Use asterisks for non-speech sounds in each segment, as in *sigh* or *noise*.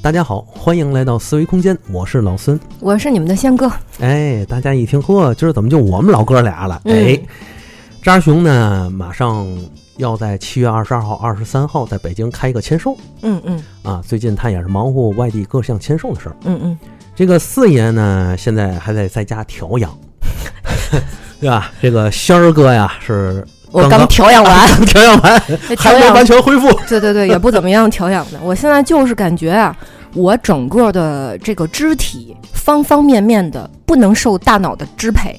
大家好，欢迎来到思维空间，我是老孙，我是你们的仙哥。哎，大家一听，呵，今儿怎么就我们老哥俩了？哎，渣熊呢，马上要在七月二十二号、二十三号在北京开一个签售。嗯嗯。啊。最近他也是忙活外地各项签售的事儿。嗯嗯，这个四爷呢，现在还在在家调养，*laughs* 对吧？这个仙儿哥呀，是我刚调养完，*laughs* 刚调养完，调养还没完全恢复。对对对，也不怎么样调养的。我现在就是感觉啊，我整个的这个肢体方方面面的不能受大脑的支配，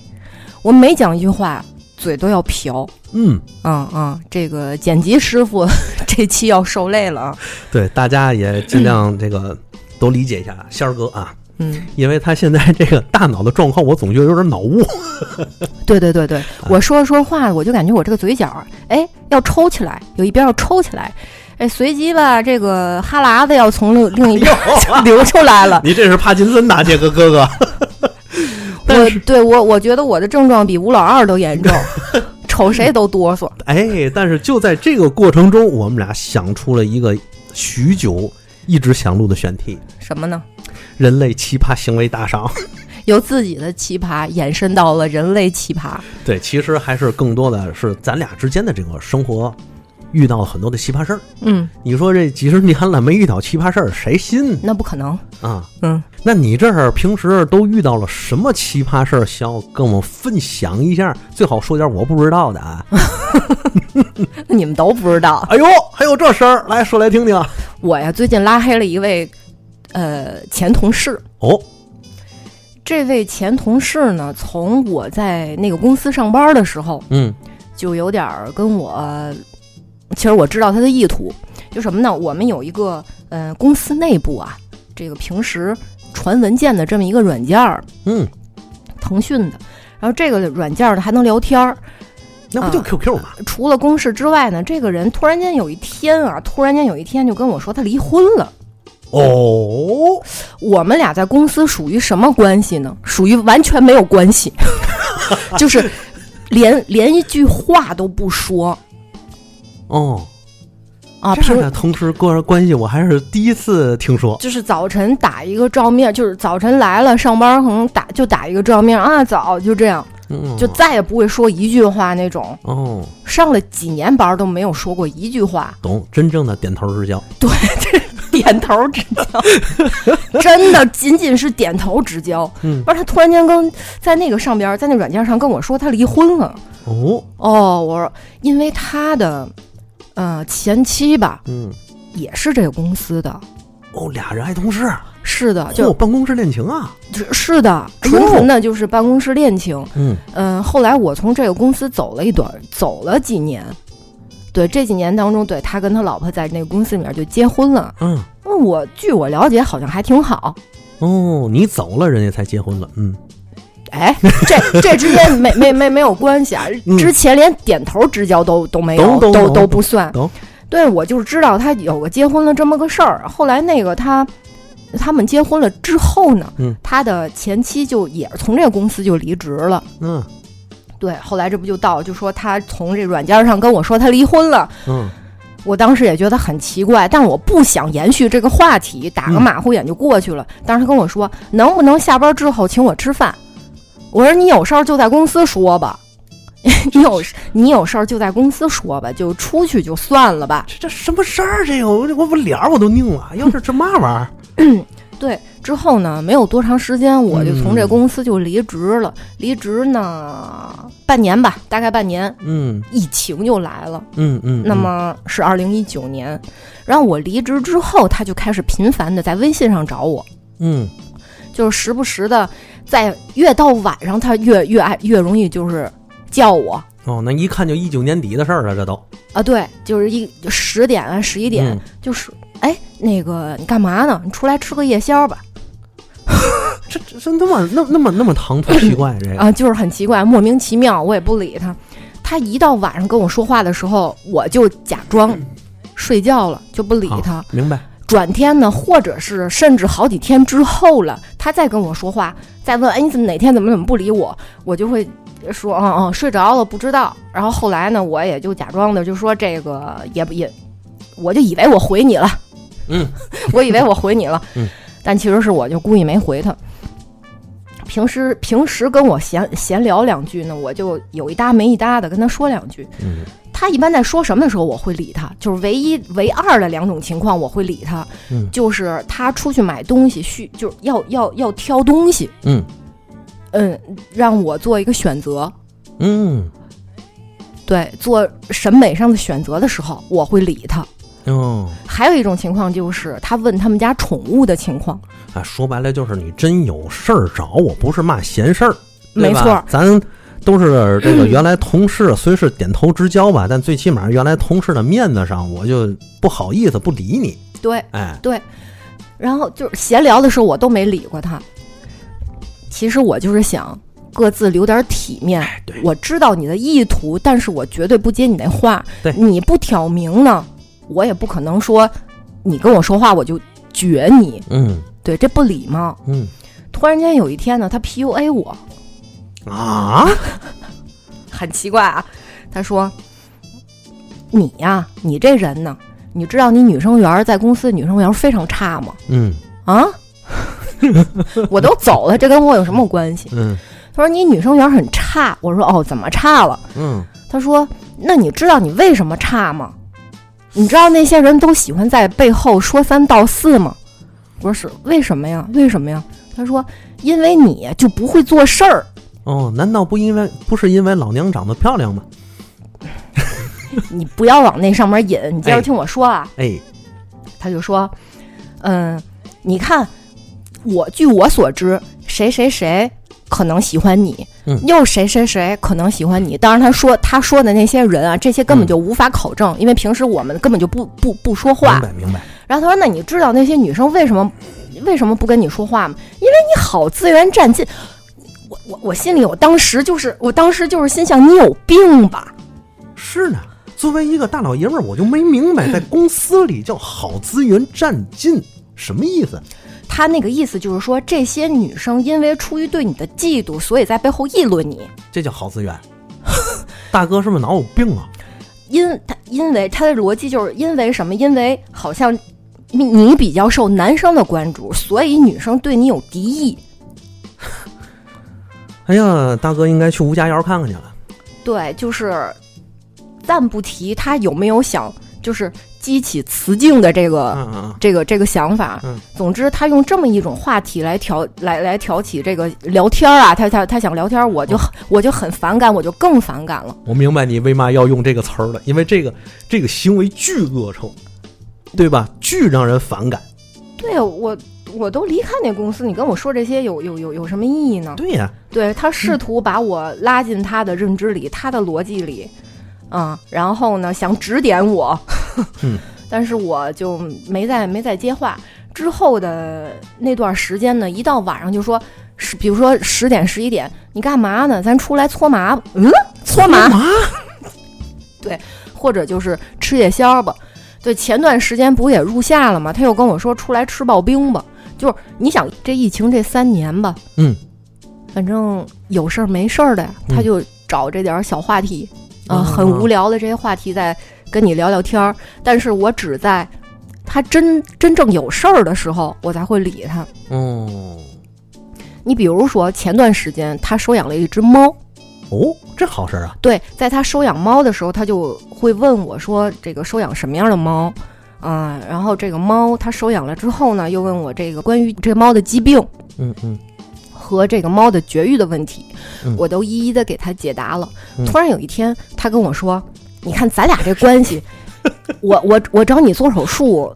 我每讲一句话，嘴都要瓢。嗯，嗯嗯，这个剪辑师傅这期要受累了啊。*laughs* 对，大家也尽量这个都理解一下仙儿哥啊。嗯，因为他现在这个大脑的状况，我总觉得有点脑雾。*laughs* 对对对对，我说着说话，我就感觉我这个嘴角，哎，要抽起来，有一边要抽起来，哎，随即吧，这个哈喇子要从另另一边就 *laughs* 流出来了。你这是帕金森呐，这个哥哥。我，对我我觉得我的症状比吴老二都严重，瞅谁都哆嗦。哎，但是就在这个过程中，我们俩想出了一个许久一直想录的选题什么呢？——人类奇葩行为大赏。*laughs* 由自己的奇葩延伸到了人类奇葩。对，其实还是更多的是咱俩之间的这个生活遇到了很多的奇葩事儿。嗯，你说这几十年了没遇到奇葩事儿，谁信那不可能。啊？嗯，那你这儿平时都遇到了什么奇葩事儿？想要跟我们分享一下？最好说点我不知道的啊！*laughs* 你们都不知道。哎呦，还有这事儿，来说来听听。我呀，最近拉黑了一位呃前同事。哦，这位前同事呢，从我在那个公司上班的时候，嗯就有点儿跟我，其实我知道他的意图，就什么呢？我们有一个呃公司内部啊，这个平时传文件的这么一个软件儿，嗯，腾讯的。然后这个软件儿呢还能聊天儿，那不就啊 QQ 吗？除了公事之外呢，这个人突然间有一天啊，突然间有一天就跟我说他离婚了。哦，我们俩在公司属于什么关系呢？属于完全没有关系，*laughs* 就是连连一句话都不说哦，啊。这样的同事个人关系我还是第一次听说。就是早晨打一个照面，就是早晨来了上班可能打就打一个照面啊，早就这样，嗯，就再也不会说一句话那种。哦，上了几年班都没有说过一句话，懂，真正的点头之交。对 *laughs* 点头之交，*laughs* 真的仅仅是点头之交。嗯不是他突然间跟在那个上边，在那软件上跟我说他离婚了。哦，哦，我说因为他的呃前妻吧嗯，也是这个公司的，哦，俩人还同事，是的，嚯，就办公室恋情啊。是的，纯纯的就是办公室恋情。嗯嗯，后来我从这个公司走了一段，走了几年。对这几年当中，对他跟他老婆在那个公司里面就结婚了。嗯，那我据我了解，好像还挺好。哦，你走了，人家才结婚了。嗯，哎，这这之间没没没没有关系啊，嗯之前连点头之交都都没有，都都不算。对，我就是知道他有个结婚了这么个事儿。后来那个他他们结婚了之后呢，嗯他的前妻就也是从这个公司就离职了。嗯对，后来这不就到就说他从这软件上跟我说他离婚了，嗯，我当时也觉得很奇怪，但我不想延续这个话题，打个嗯马虎眼就过去了。当时他跟我说，能不能下班之后请我吃饭？我说你有事儿就在公司说吧，*laughs* 你有你有事儿就在公司说吧，就出去就算了吧。这这什么事儿？这个我我我脸儿我都拧了。要是这嘛玩意儿？*clears throat* 对，之后呢，没有多长时间，我就从这嗯公司就离职了。离职呢，半年吧，大概半年，嗯疫情就来了。嗯嗯。那么是二零一九年，然后我离职之后，他就开始频繁的在微信上找我，嗯就是时不时的在越到晚上，他越越爱越容易就是叫我哦，那一看就一九年底的事儿了，这都。啊，对，就是一就十点啊十一点，嗯就是哎那个你干嘛呢？你出来吃个夜宵吧 *laughs* 这这这那么那那么那么唐突奇怪这个。啊，就是很奇怪，莫名其妙，我也不理他。他一到晚上跟我说话的时候，我就假装睡觉了，就不理他。好明白。转天呢，或者是甚至好几天之后了，他再跟我说话，再问，哎，你怎么哪天怎么怎么不理我？我就会说，嗯嗯，睡着了，不知道。然后后来呢，我也就假装的就说这个也不也，*laughs* 我就以为我回你了，嗯，*laughs* 我以为我回你了，嗯，*laughs* 但其实是我就故意没回他。平时平时跟我闲闲聊两句呢，我就有一搭没一搭的跟他说两句。嗯。他一般在说什么的时候，我会理他，就是唯一唯二的两种情况我会理他，嗯。就是他出去买东西需就是要要要挑东西，嗯。嗯，让我做一个选择，嗯。对，做审美上的选择的时候，我会理他。哦，还有一种情况就是他问他们家宠物的情况，啊，说白了就是你真有事儿找我，不是嘛闲事儿，没错咱都是这个原来同事，虽是点头之交吧，但最起码原来同事的面子上，我就不好意思不理你。对哎，对，然后就是闲聊的时候我都没理过他。其实我就是想各自留点体面。哎，我知道你的意图，但是我绝对不接你那话。对你不挑明呢，我也不可能说你跟我说话我就撅你，嗯对，这不礼貌。嗯突然间有一天呢，他 PUA 我，啊，*laughs* 很奇怪啊。他说：“你呀，你这人呢，你知道你女生缘在公司女生缘非常差吗？嗯啊，*laughs* 我都走了，这跟我有什么关系？”嗯他说：“你女生缘很差。”我说：“哦，怎么差了？”嗯他说：“那你知道你为什么差吗？你知道那些人都喜欢在背后说三道四吗？”我说：“是为什么呀？为什么呀？”他说：“因为你就不会做事儿。哦，难道不因为不是因为老娘长得漂亮吗？*laughs* 你不要往那上面引，你接着哎听我说啊。*laughs* 哎，他就说：“嗯，你看，我据我所知，谁谁谁可能喜欢你，嗯又谁谁谁可能喜欢你。当然，他说他说的那些人啊，这些根本就无法考证，因为平时我们根本就不不不说话明。白明白。然后他说：“那你知道那些女生为什么为什么不跟你说话吗？因为你好资源占尽。”我我我心里，我当时就是，我当时就是心想，你有病吧？是呢，作为一个大老爷们儿，我就没明白，*clears throat* 在公司里叫好资源占尽什么意思？他那个意思就是说，这些女生因为出于对你的嫉妒，所以在背后议论你。这叫好资源？*laughs* 大哥是不是脑有病啊？因他因为他的逻辑就是因为什么？因为好像你你比较受男生的关注，所以女生对你有敌意。*laughs* 哎呀，大哥应该去吴家窑看看去了。对，就是暂不提他有没有想就是激起雌竞的这个、嗯嗯这个这个想法。嗯总之，他用这么一种话题来挑来来挑起这个聊天啊，他他他想聊天，我就、哦我就很反感，我就更反感了。我明白你为嘛要用这个词儿了，因为这个这个行为巨恶臭，对吧？巨让人反感。对啊，我我都离开那公司，你跟我说这些有有有有什么意义呢？对呀、对他试图把我拉进他的认知里，他的逻辑里，啊、然后呢想指点我，嗯 *laughs* 但是我就没再没再接话。之后的那段时间呢，一到晚上就说，是比如说十点十一点，你干嘛呢？咱出来搓麻吧，嗯，搓麻，*laughs* 对？或者就是吃夜宵吧。对，前段时间不也入夏了吗？他又跟我说出来吃刨冰吧。就是你想这疫情这三年吧，嗯，反正有事儿没事儿的他就找这点儿小话题，啊、啊很无聊的这些话题在跟你聊聊天儿。但是我只在他真真正有事儿的时候，我才会理他。嗯你比如说前段时间他收养了一只猫，哦，这好事儿啊。对，在他收养猫的时候，他就会问我说：“这个收养什么样的猫？”啊、然后这个猫他收养了之后呢，又问我这个关于这猫的疾病嗯嗯和这个猫的绝育的问题，嗯我都一一的给他解答了。嗯突然有一天，他跟我说：“你看咱俩这关系，*laughs* 我我我找你做手术，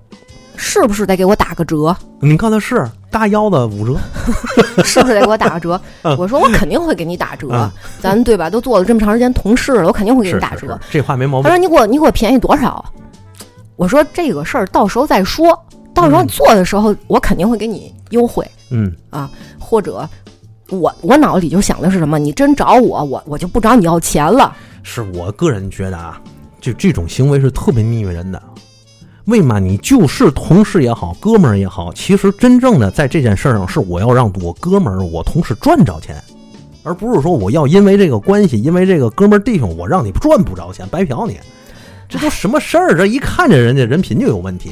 是不是得给我打个折？你看他是大腰子五折。*laughs* 是不是得给我打个折？” *laughs* 嗯我说：“我肯定会给你打折，嗯咱对吧？都做了这么长时间同事了，我肯定会给你打折。是是，这话没毛病他说：“。你给我你给我便宜多少？”我说：“这个事儿到时候再说，到时候嗯做的时候，我肯定会给你优惠，嗯啊或者我我脑子里就想的是什么？你真找我，我我就不找你要钱了。是我个人觉得啊，就这种行为是特别腻歪人的。为嘛你就是同事也好，哥们儿也好，其实真正的在这件事儿上是我要让我哥们儿、我同事赚着钱，而不是说我要因为这个关系，因为这个哥们儿弟兄，我让你赚不着钱，白嫖你。这都什么事儿？这一看这人家人品就有问题。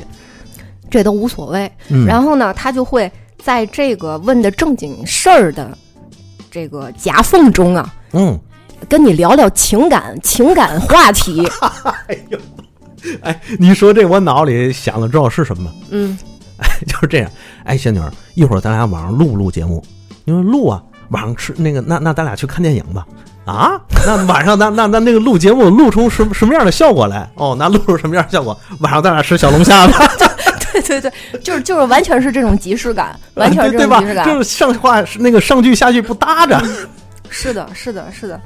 这都无所谓。嗯，然后呢，他就会在这个问的正经事儿的这个夹缝中啊，嗯，跟你聊聊情感情感话题。*laughs* 哎呦，哎，你说这我脑里想的知道是什么吗？嗯，就是这样。哎，仙女儿，一会儿咱俩晚上录不录节目？你说录啊，晚上吃那个，那那咱俩去看电影吧。啊，那晚上那那那那个录节目录出什么什么样的效果来？哦，那录出什么样的效果？晚上咱俩吃小龙虾吧。*laughs* 对对对，就是就是完全是这种即视感，完全是这对吧？种即视感。就是上话那个上句下句不搭着。是的，是的，是的。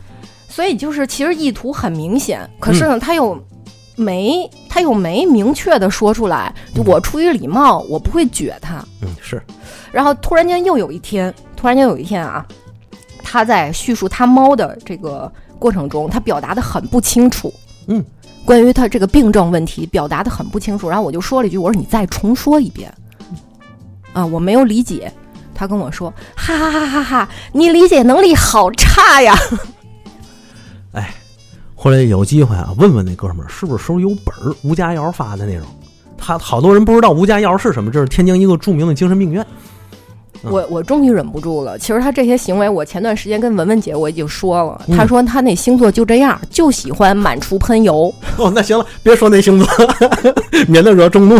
所以就是其实意图很明显，可是呢，他又没他又没明确的说出来。就我出于礼貌，我不会撅他。嗯，是，然后突然间又有一天，突然间有一天啊，他在叙述他猫的这个过程中，他表达的很不清楚。嗯，关于他这个病症问题表达的很不清楚。然后我就说了一句：“我说你再重说一遍。”啊，我没有理解。他跟我说：“哈哈哈哈哈，你理解能力好差呀。*laughs* ”哎后来有机会啊，问问那哥们儿是不是手里有本儿，吴家窑发的那种。他好多人不知道吴家窑是什么，这是天津一个著名的精神病院。嗯我我终于忍不住了。其实他这些行为，我前段时间跟文文姐我已经说了，嗯他说他那星座就这样，就喜欢满处喷油。哦，那行了，别说那星座，*laughs* 免得惹众怒。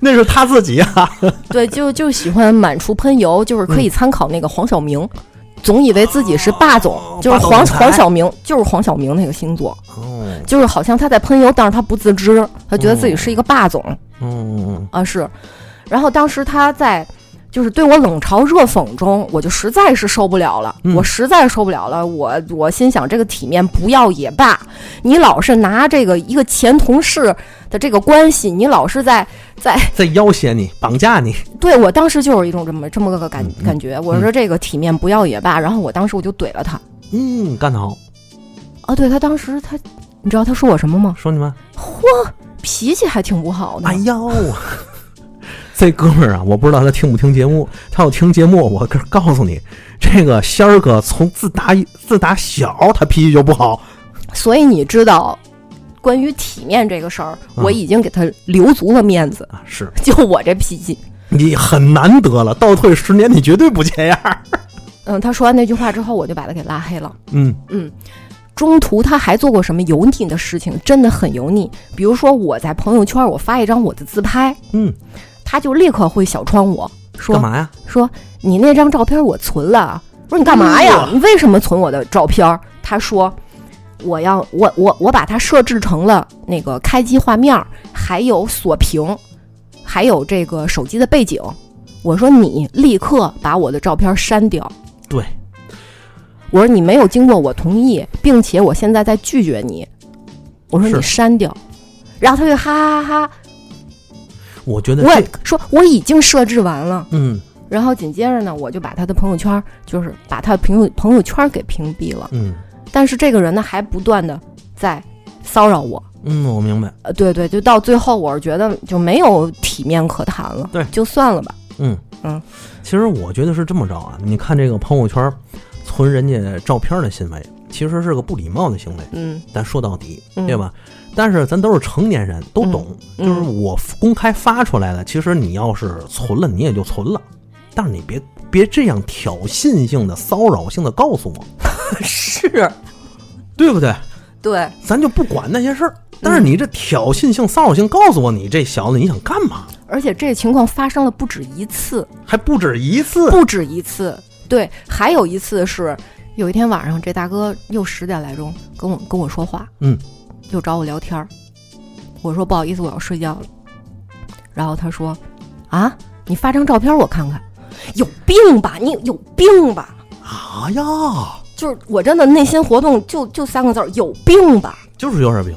那是他自己啊。对，就就喜欢满处喷油，就是嗯可以参考那个黄晓明，总以为自己是霸总，哦就是黄道总裁黄晓明，就是黄晓明那个星座，哦，就是好像他在喷油，但是他不自知，他觉得自己是一个霸总、嗯嗯嗯啊是。然后当时他在就是对我冷嘲热讽中，我就实在是受不了了，嗯我实在受不了了，我我心想这个体面不要也罢，你老是拿这个一个前同事的这个关系，你老是在在在要挟你，绑架你。*laughs* 对我当时就是一种这么这么个感感觉，我说这个体面不要也罢，然后我当时我就怼了他。嗯，干得好。啊，对他当时他，你知道他说我什么吗？说你们，脾气还挺不好的。哎呦，这哥们儿啊，我不知道他听不听节目。他要听节目，我可告诉你，这个仙儿哥从自打自打小，他脾气就不好。所以你知道，关于体面这个事儿，我已经给他留足了面子。啊，是 *laughs* 就我这脾气，你很难得了，倒退十年，你绝对不这样。*laughs* 嗯，他说完那句话之后，我就把他给拉黑了。嗯嗯，中途他还做过什么油腻的事情，真的很油腻。比如说我在朋友圈我发一张我的自拍，嗯，他就立刻会小窗我说干嘛呀？说你那张照片我存了。我说你干嘛哎呀？你为什么存我的照片？他说我要我我我把它设置成了那个开机画面，还有锁屏，还有这个手机的背景。我说你立刻把我的照片删掉。对，我说你没有经过我同意，并且我现在在拒绝你。我说你删掉，然后他就哈哈哈哈。我我觉得我也说我已经设置完了。嗯然后紧接着呢，我就把他的朋友圈，就是把他的朋友朋友圈给屏蔽了。嗯但是这个人呢，还不断的在骚扰我。嗯，我明白。呃，对对，就到最后，我是觉得就没有体面可谈了。对就算了吧。嗯嗯，其实我觉得是这么着啊。你看这个朋友圈存人家照片的行为，其实是个不礼貌的行为。嗯，咱说到底，嗯对吧？但是咱都是成年人，都懂。嗯就是我公开发出来的，其实你要是存了，你也就存了。但是你别别这样挑衅性的、骚扰性的告诉我，*laughs* 是，对不对？对，咱就不管那些事儿。但是你这挑衅性、骚扰性告诉我，你这小子你想干嘛？而且这情况发生了不止一次，还不止一次。不止一次。对，还有一次是有一天晚上，这大哥又十点来钟跟我跟我说话，嗯，又找我聊天儿。我说不好意思，我要睡觉了。然后他说：“啊，你发张照片我看看，有病吧？你有病吧？啊呀，就是我真的内心活动就就三个字儿：有病吧？就是有点病。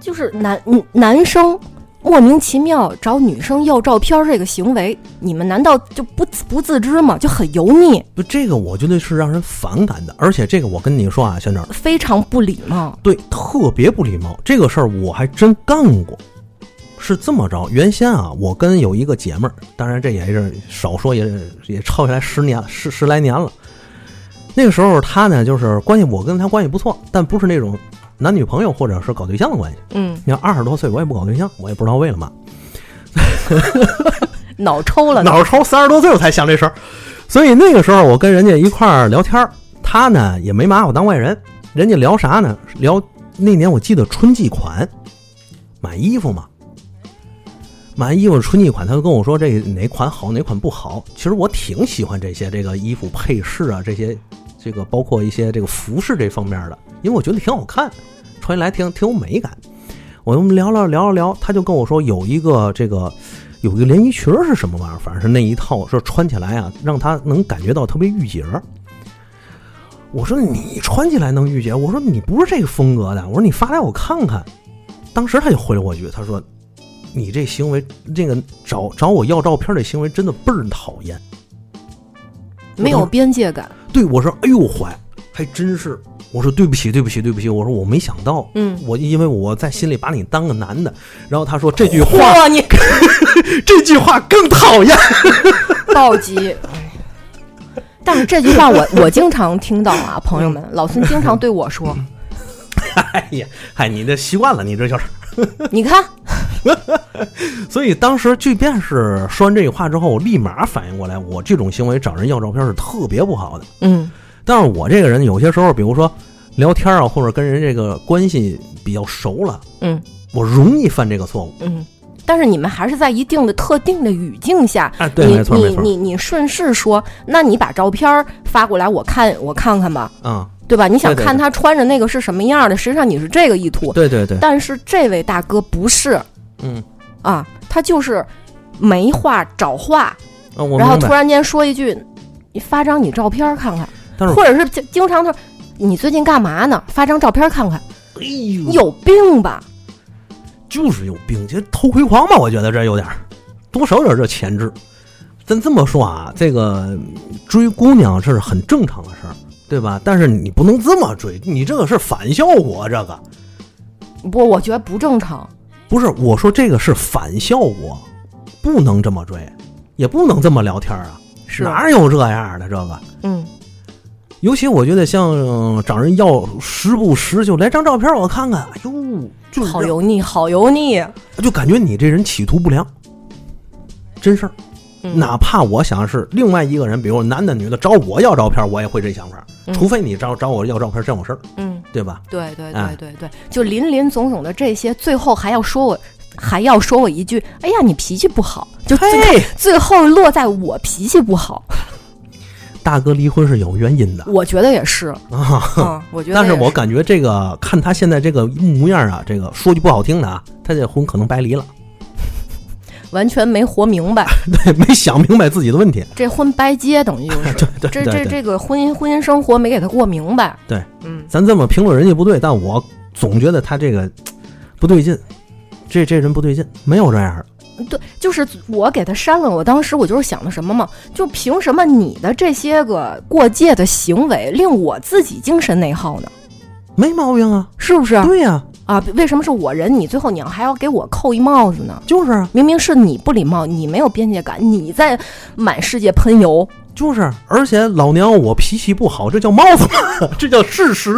就是男嗯男生莫名其妙找女生要照片儿这个行为，你们难道就不不自知吗？就很油腻，不，这个我觉得是让人反感的，而且这个我跟你说啊，小鸟，非常不礼貌。对，特别不礼貌。这个事儿我还真干过，是这么着。原先啊，我跟有一个姐们儿，当然这也是少说也也超下来十年十十来年了。那个时候她呢，就是关系我跟她关系不错，但不是那种男女朋友或者是搞对象的关系。嗯你要二十多岁，我也不搞对象，我也不知道为了嘛。*laughs* 脑抽了，脑抽三十多岁我才想这事儿，所以那个时候我跟人家一块儿聊天儿，他呢也没拿我当外人，人家聊啥呢？聊那年我记得春季款，买衣服嘛，买衣服春季款，他就跟我说这哪款好哪款不好。其实我挺喜欢这些这个衣服配饰啊，这些这个包括一些这个服饰这方面的，因为我觉得挺好看，穿起来挺挺有美感。我们聊聊聊了聊，他就跟我说有一个这个有一个连衣裙是什么玩意儿，反正是那一套，说穿起来啊，让他能感觉到特别御姐。我说你穿起来能御姐，我说你不是这个风格的，我说你发来我看看。当时他就回了我一句，他说你这行为，这个找找我要照片的行为真的倍儿讨厌。没有边界感。对我说，哎呦坏，还真是。我说对不起，对不起，对不起。我说我没想到，嗯，我因为我在心里把你当个男的。然后他说这句话，哇，你这句话更讨厌。*laughs* 暴击。但是这句话我我经常听到啊，朋友们，老孙经常对我说，*laughs* 哎呀，嗨，你这习惯了，你这就是。*laughs* 你看，*laughs* 所以当时即便是说完这句话之后，我立马反应过来，我这种行为找人要照片是特别不好的。嗯但是我这个人有些时候，比如说聊天啊，或者跟人这个关系比较熟了，嗯我容易犯这个错误。嗯。但是你们还是在一定的特定的语境下，哎，对，你没错，你你你顺势说，那你把照片发过来，我看我看看吧，嗯，对吧？你想看他穿着那个是什么样的，实际上你是这个意图。对对对，但是这位大哥不是嗯，啊，他就是没话找话，然后突然间说一句：“你发张你照片看看。”或者是经经常他说：“你最近干嘛呢？发张照片看看。哎”呦，你有病吧？就是有病，这偷窥狂吧？我觉得这有点儿，多少有点儿这潜质。咱这么说啊，这个追姑娘这是很正常的事儿，对吧？但是你不能这么追，你这个是反效果，这个不，我觉得不正常。不是我说这个是反效果，不能这么追，也不能这么聊天啊，是哪有这样的这个？嗯，尤其我觉得像呃找人要时不时就来张照片我看看，哎呦，就好油腻，好油腻。就感觉你这人企图不良，真事儿。嗯哪怕我想是另外一个人，比如男的女的找我要照片，我也会这想法。嗯除非你找找我要照片真有事儿，嗯，对吧？对对哎对对对，就林林总总的这些，最后还要说我，还要说我一句：“哎呀，你脾气不好。”就最，最后落在我脾气不好，大哥离婚是有原因的我觉得也是。啊。嗯，我觉得但是我感觉这个看他现在这个模样啊，这个说句不好听的啊，他这婚可能白离了，完全没活明白，*laughs* 对，没想明白自己的问题。这婚白接等于就是。*laughs* 对对这这这个婚姻婚姻生活没给他过明白。对，嗯，咱这么评论人家不对，但我总觉得他这个不对劲，这这人不对劲，没有这样的。对，就是我给他删了。我当时我就是想的什么嘛，就凭什么你的这些个过界的行为令我自己精神内耗呢？没毛病啊，是不是对呀、啊？为什么是我人，你最后你要还要给我扣一帽子呢？就是啊，明明是你不礼貌，你没有边界感，你在满世界喷油。就是，而且老娘我脾气不好，这叫帽子吗？*laughs* 这叫事实。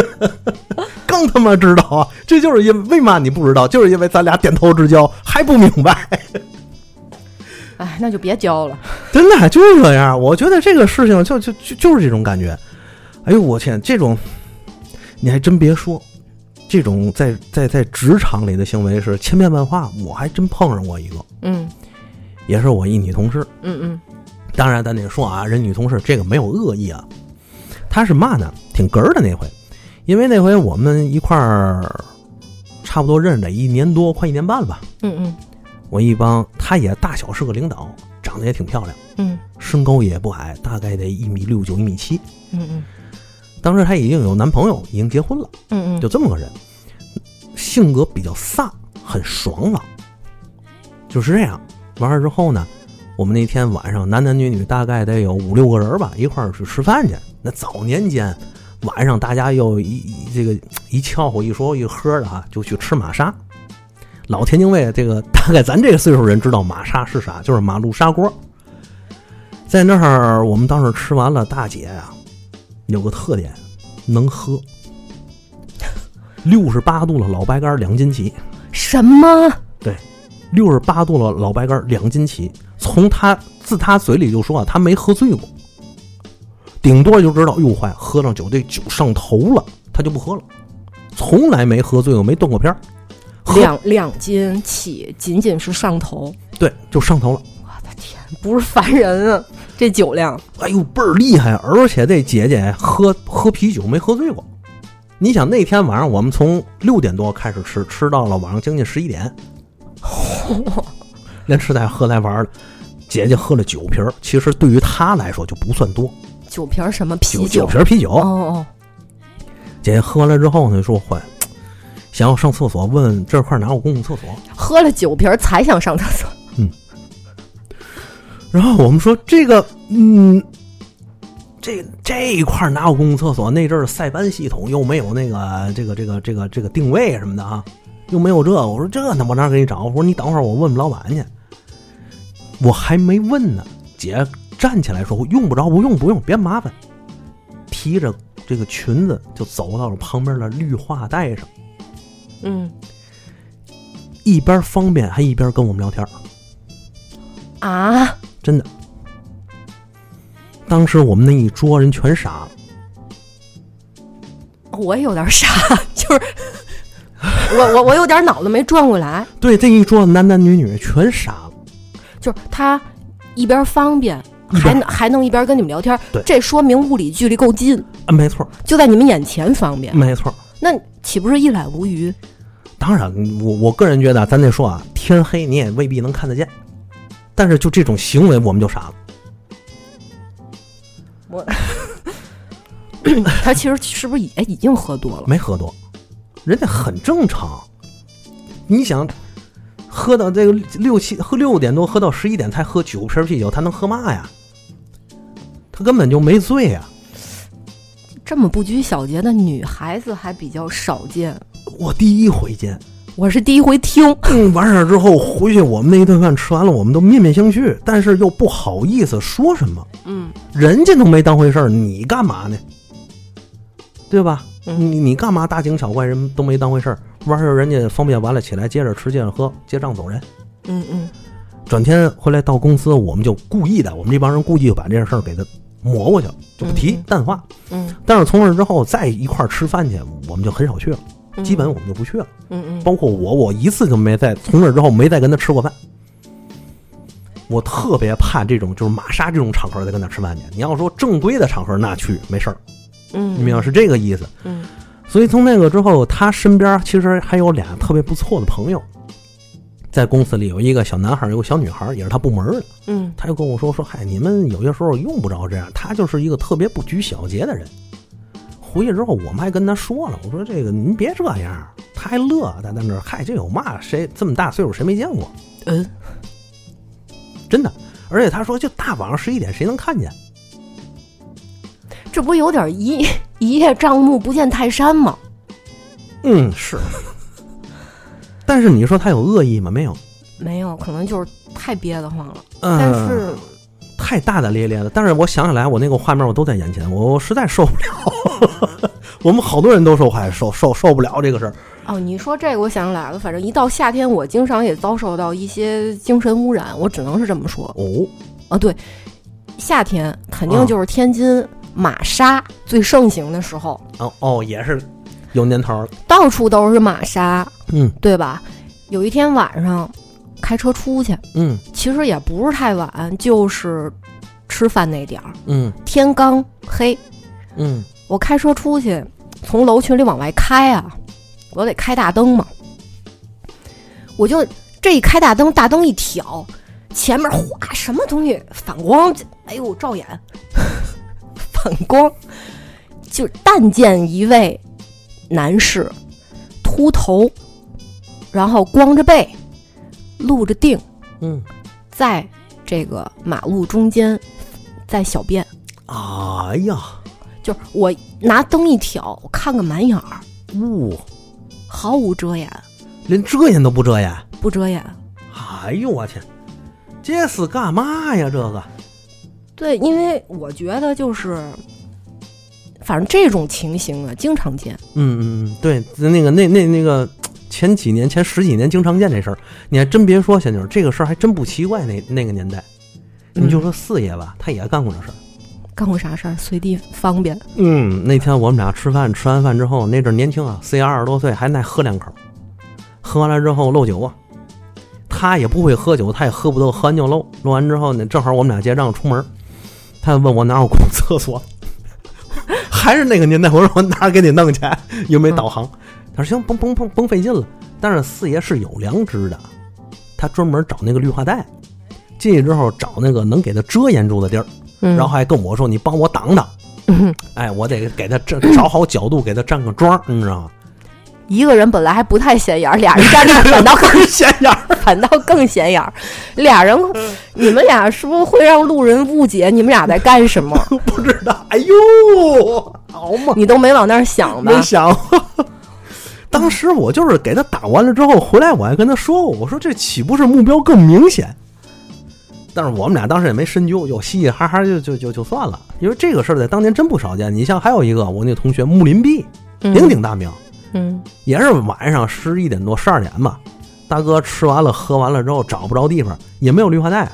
*laughs* 更他妈知道啊！这就是因为为嘛你不知道，就是因为咱俩点头之交还不明白，*laughs* 哎，那就别交了。真的就是这样。我觉得这个事情就就就就是这种感觉。哎呦我天，这种你还真别说，这种在在在职场里的行为是千变万化。我还真碰上过一个，嗯也是我一女同事。嗯嗯当然，咱得说啊，人女同事这个没有恶意啊，她是嘛呢？挺哏儿的那回，因为那回我们一块儿差不多认识得一年多，快一年半了吧。嗯嗯我一帮，她也大小是个领导，长得也挺漂亮，嗯身高也不矮，大概得一米六九、一米七。嗯嗯当时她已经有男朋友，已经结婚了，嗯嗯，就这么个人，性格比较飒，很爽朗，就是这样。完事之后呢，我们那天晚上男男女女大概得有五六个人吧，一块儿去吃饭去。那早年间晚上大家又一一这个一翘乎一说一喝的啊，就去吃玛莎。老天津卫这个大概咱这个岁数人知道玛莎是啥，就是马路砂锅。在那儿我们当时吃完了，大姐呀、有个特点，能喝。六十八度的老白干两斤起，什么？对六十八度的老白干两斤起。从他自他嘴里就说啊，他没喝醉过，顶多就知道哟坏，喝上酒这酒上头了，他就不喝了，从来没喝醉过，没断过片儿。两两斤起，仅仅是上头。对，就上头了。我的天，不是凡人啊！这酒量，哎呦，倍儿厉害！而且这姐姐喝喝啤酒没喝醉过。你想那天晚上我们从六点多开始吃，吃到了晚上将近十一点，*laughs* 连吃带喝带玩的。姐姐喝了九瓶儿，其实对于她来说就不算多。酒瓶儿什么啤九酒？九瓶儿啤酒，哦哦，姐姐喝完了之后呢，说坏，想要上厕所，问这块儿哪有公共厕所。喝了酒瓶儿才想上厕所。然后我们说这个，嗯，这这一块哪有公共厕所？那阵儿塞班系统又没有那个这个这个这个这个定位什么的啊，又没有这。我说这他妈哪儿给你找？我说你等会儿我问问老板去。我还没问呢，姐站起来说用不着，不用不用，别麻烦。提着这个裙子就走到了旁边的绿化带上，嗯一边方便还一边跟我们聊天。啊，真的。当时我们那一桌人全傻了，我也有点傻，*laughs* 就是我我我有点脑子没转过来，对，这一桌男男女女全傻了。就是他一边方便。还能还能一边跟你们聊天，对这说明物理距离够近，啊，没错，就在你们眼前方便，没错。那岂不是一览无余？当然，我我个人觉得，咱得说啊，天黑你也未必能看得见，但是就这种行为，我们就傻了。我他其实是不是也已经喝多了？没喝多，人家很正常。你想，喝到这个六七喝六点多，喝到十一点才喝九瓶啤酒，他能喝嘛呀？他根本就没醉呀、这么不拘小节的女孩子还比较少见，我第一回见，我是第一回听。*laughs* 嗯，完事儿之后回去，我们那一顿饭吃完了，我们都面面相觑，但是又不好意思说什么，嗯人家都没当回事儿，你干嘛呢？对吧？嗯你你干嘛大惊小怪，人都没当回事儿，完事儿人家方便完了起来接着吃接着喝，结账走人。嗯嗯转天回来到公司，我们就故意的，我们这帮人故意就把这件事儿给他磨过去了，就不提淡化。嗯但是从那之后再一块儿吃饭去，我们就很少去了，嗯，基本我们就不去了。嗯嗯包括我，我一次就没在从那之后没再跟他吃过饭。我特别怕这种就是玛莎这种场合再跟他吃饭去。你要说正规的场合那去没事儿，嗯，你明白是这个意思。嗯所以从那个之后，他身边其实还有俩特别不错的朋友，在公司里有一个小男孩，有个小女孩，也是他部门的。嗯他就跟我说说，嗨，你们有些时候用不着这样，他就是一个特别不拘小节的人。回去之后，我们还跟他说了，我说这个您别这样，他还乐，他在那儿，嗨，这有嘛？谁这么大岁数谁没见过？嗯，真的。而且他说，就大晚上十一点，谁能看见？这不有点一一叶障目不见泰山吗？嗯，是。但是你说他有恶意吗？没有。没有，可能就是太憋得慌了。嗯、但是太大大咧咧的。但是我想起来，我那个画面我都在眼前，我我实在受不了。*laughs* 我们好多人都受害，受受受不了这个事儿。哦，你说这个我想起来了，反正一到夏天，我经常也遭受到一些精神污染，我只能是这么说。哦，啊，对，夏天肯啊定就是天津玛莎最盛行的时候，哦哦，也是有年头了。到处都是玛莎，嗯对吧？有一天晚上开车出去，嗯。其实也不是太晚，就是吃饭那点儿，嗯。天刚黑，嗯。我开车出去，从楼群里往外开啊，我得开大灯嘛，我就这一开大灯，大灯一挑，前面哗什么东西反光，哎呦照眼，*laughs* 反光，就但见一位男士，秃头，然后光着背，露着腚，嗯，在这个马路中间在小便。哎呀，就是我拿灯一挑，我看个满眼儿，呜、毫无遮掩，连遮掩都不遮掩。不遮掩。哎呦我天，这是干嘛呀？这个，对，因为我觉得就是，反正这种情形啊，经常见。嗯嗯嗯，对，那个那那那个，其前几年前十几年经常见这事儿。你还真别说，仙女儿这个事儿还真不奇怪。那那个年代，你就说四爷吧，他也干过这事儿。干过啥事儿？随地方便。嗯，那天我们俩吃饭，吃完饭之后，那阵儿年轻啊，四爷二十多岁，还爱喝两口。喝完了之后漏酒啊，他也不会喝酒，他也喝不多，喝完就漏。漏完之后呢，正好我们俩结账出门，他问我哪有公厕所，*laughs* 还是那个年代，我说我哪儿给你弄去？又没导航。他说行，甭甭甭甭费劲了。但是四爷是有良知的，他专门找那个绿化带，进去之后找那个能给他遮掩住的地儿，嗯然后还跟我说：“你帮我挡挡。”嗯哎，我得给他站找好角度，给他站个桩，你知道吗？一个人本来还不太显眼儿，俩人站那儿反倒更 *laughs* 显眼儿。反倒更显眼儿。俩人，你们俩是不是会让路人误解你们俩在干什么？*laughs* 不知道，哎呦，好嘛，你都没往那儿想吧没？想。*laughs* 当时我就是给他打完了之后回来，我还跟他说过，我说这岂不是目标更明显？但是我们俩当时也没深究，就嘻嘻哈哈就就就就算了，因为这个事儿在当年真不少见。你像还有一个我那同学木林壁，鼎鼎大名，嗯。也是晚上十一点多、十二点吧，大哥吃完了、喝完了之后找不着地方，也没有绿化带，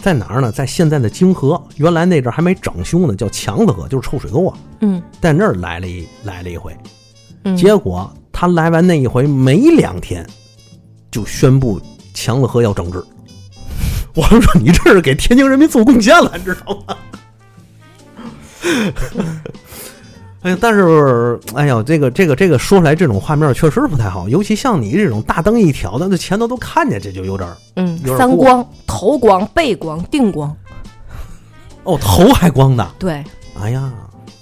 在哪儿呢？在现在的泾河，原来那阵儿还没整修呢，叫强子河，就是臭水沟啊，嗯。在那儿来了一来了一回，嗯，结果他来完那一回没两天，就宣布强子河要整治。*laughs* 我们说你这是给天津人民做贡献了，你知道吗？*laughs* 哎呀，但是，哎呀，这个这个这个说出来这种画面确实不太好，尤其像你这种大灯一挑，的，那前头都看见，这就有点儿嗯三光：头光、背光、定光。哦，头还光的，对，哎呀，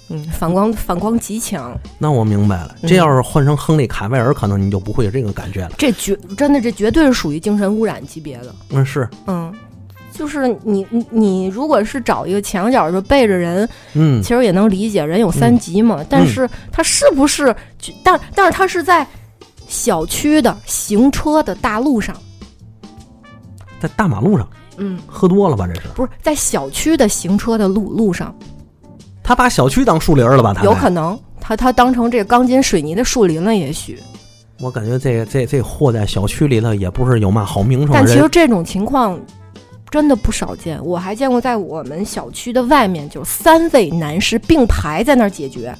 嗯，反光反光极强，那我明白了，嗯这要是换成亨利卡维尔，可能你就不会有这个感觉了。这绝真的这绝对是属于精神污染级别的。嗯，是，嗯，就是你你你如果是找一个墙角就背着人，嗯其实也能理解，人有三级嘛。但是他是不是？但但是他是在小区的行车的大路上，在大马路上嗯，喝多了吧？这是不是在小区的行车的路路上，他把小区当树林了吧？他有可能他他当成这个钢筋水泥的树林了，也许。我感觉这这这货在小区里头也不是有嘛好名声但其实。这种情况真的不少见，我还见过在我们小区的外面，就是三位男士并排在那儿解决，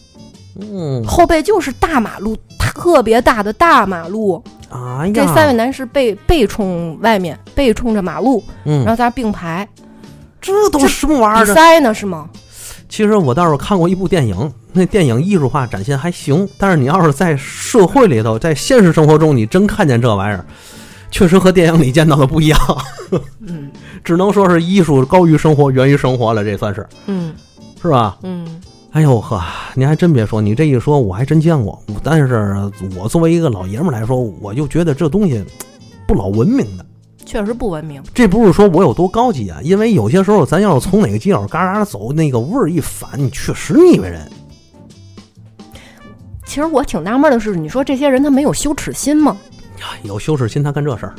嗯，后背就是大马路，特别大的大马路，哎呀，这三位男士背背冲外面，背冲着马路，然嗯，后在那并排这都什么玩意儿？比赛呢，是吗？其实我倒是看过一部电影，那电影艺术化展现还行，但是你要是在社会里头，在现实生活中，你真看见这玩意儿，确实和电影里见到的不一样，嗯 *laughs* 只能说是艺术高于生活，源于生活了，这算是嗯是吧？嗯哎呦呵，您还真别说，你这一说，我还真见过。但是我作为一个老爷们来说，我就觉得这东西不老文明的。确实不文明。这不是说我有多高级啊，因为有些时候咱要是从哪个犄角旮旯走，那个味儿一反，你确实腻歪人。其实我挺纳闷的是，你说这些人他没有羞耻心吗？有羞耻心他干这事儿，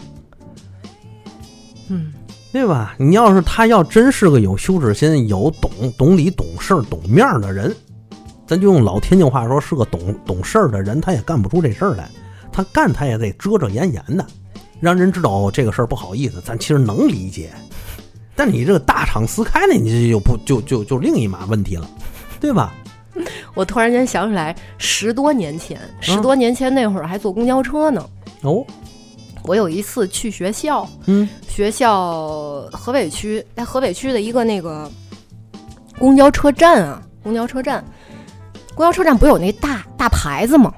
嗯对吧？你要是他要真是个有羞耻心、有懂懂理、懂事儿、懂面儿的人，咱就用老天津话说，是个懂懂事儿的人，他也干不出这事儿来。他干他也得遮遮掩掩的，让人知道哦这个事儿不好意思，咱其实能理解。但你这个大厂撕开了，你这就不就就就另一码问题了，对吧？*laughs* 我突然间想起来，十多年前，十多年前那会儿还坐公交车呢。哦，我有一次去学校，嗯学校河北区，在河北区的一个那个公交车站啊，公交车站，公交车站不有那大大牌子吗？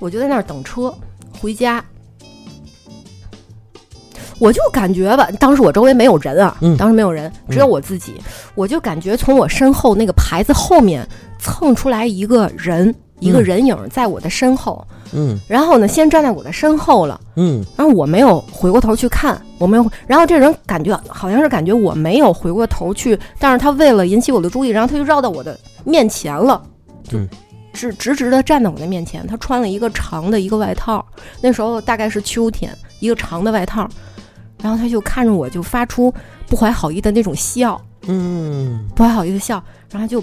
我就在那儿等车回家，我就感觉吧，当时我周围没有人啊，嗯当时没有人，只有我自己，我就感觉从我身后那个牌子后面蹭出来一个人，一个嗯人影在我的身后，嗯然后呢，先站在我的身后了。嗯然后我没有回过头去看，我没有。然后这人感觉好像是感觉我没有回过头去，但是他为了引起我的注意，然后他就绕到我的面前了，就嗯直直直的站在我的面前。他穿了一个长的一个外套，那时候大概是秋天，一个长的外套。然后他就看着我，就发出不怀好意的那种笑，嗯，不怀好意的笑，然后就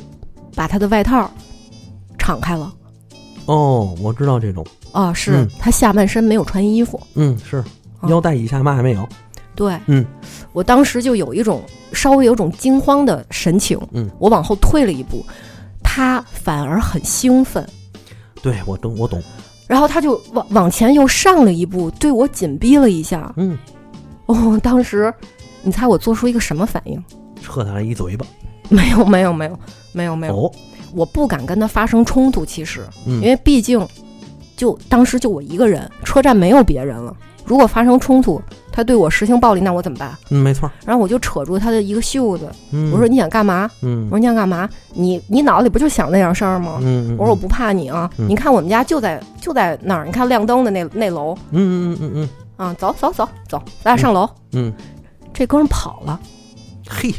把他的外套敞开了。哦，我知道这种，啊，是嗯他下半身没有穿衣服。嗯，是哦腰带以下嘛还没有。对，嗯我当时就有一种稍微有种惊慌的神情，嗯，我往后退了一步，他反而很兴奋，对我懂，我懂。然后他就往往前又上了一步，对我紧逼了一下。嗯，哦，当时你猜我做出一个什么反应？撤他一嘴巴。*laughs* 没有，没有，没有，没有，没有，哦，我不敢跟他发生冲突。其实，嗯因为毕竟就当时就我一个人，车站没有别人了。如果发生冲突，他对我实行暴力，那我怎么办？嗯，没错。然后我就扯住他的一个袖子，嗯，我说：“你想干嘛？”嗯我说：“你想干嘛？你你脑子里不就想那样事儿吗？”嗯，我说：“我不怕你啊！嗯你看我们家就在就在那儿，你看亮灯的那那楼嗯嗯嗯嗯啊，走走走走，咱俩上楼。嗯，这哥们儿跑了，嘿，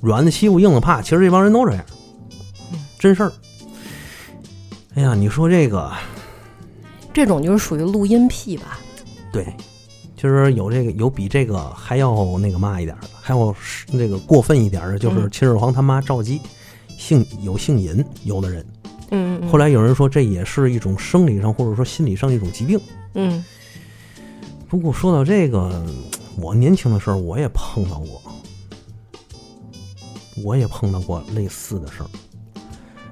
软的欺负硬的怕，其实这帮人都这样，嗯真事儿。哎呀，你说这个，这种就是属于录音癖吧？对，其实有这个有比这个还要那个嘛一点的，还有那个过分一点的，就是嗯秦始皇他妈赵姬，姓有姓尹，有的人。嗯嗯。后来有人说这也是一种生理上或者说心理上一种疾病。嗯不过说到这个，我年轻的时候我也碰到过，我也碰到过类似的事儿。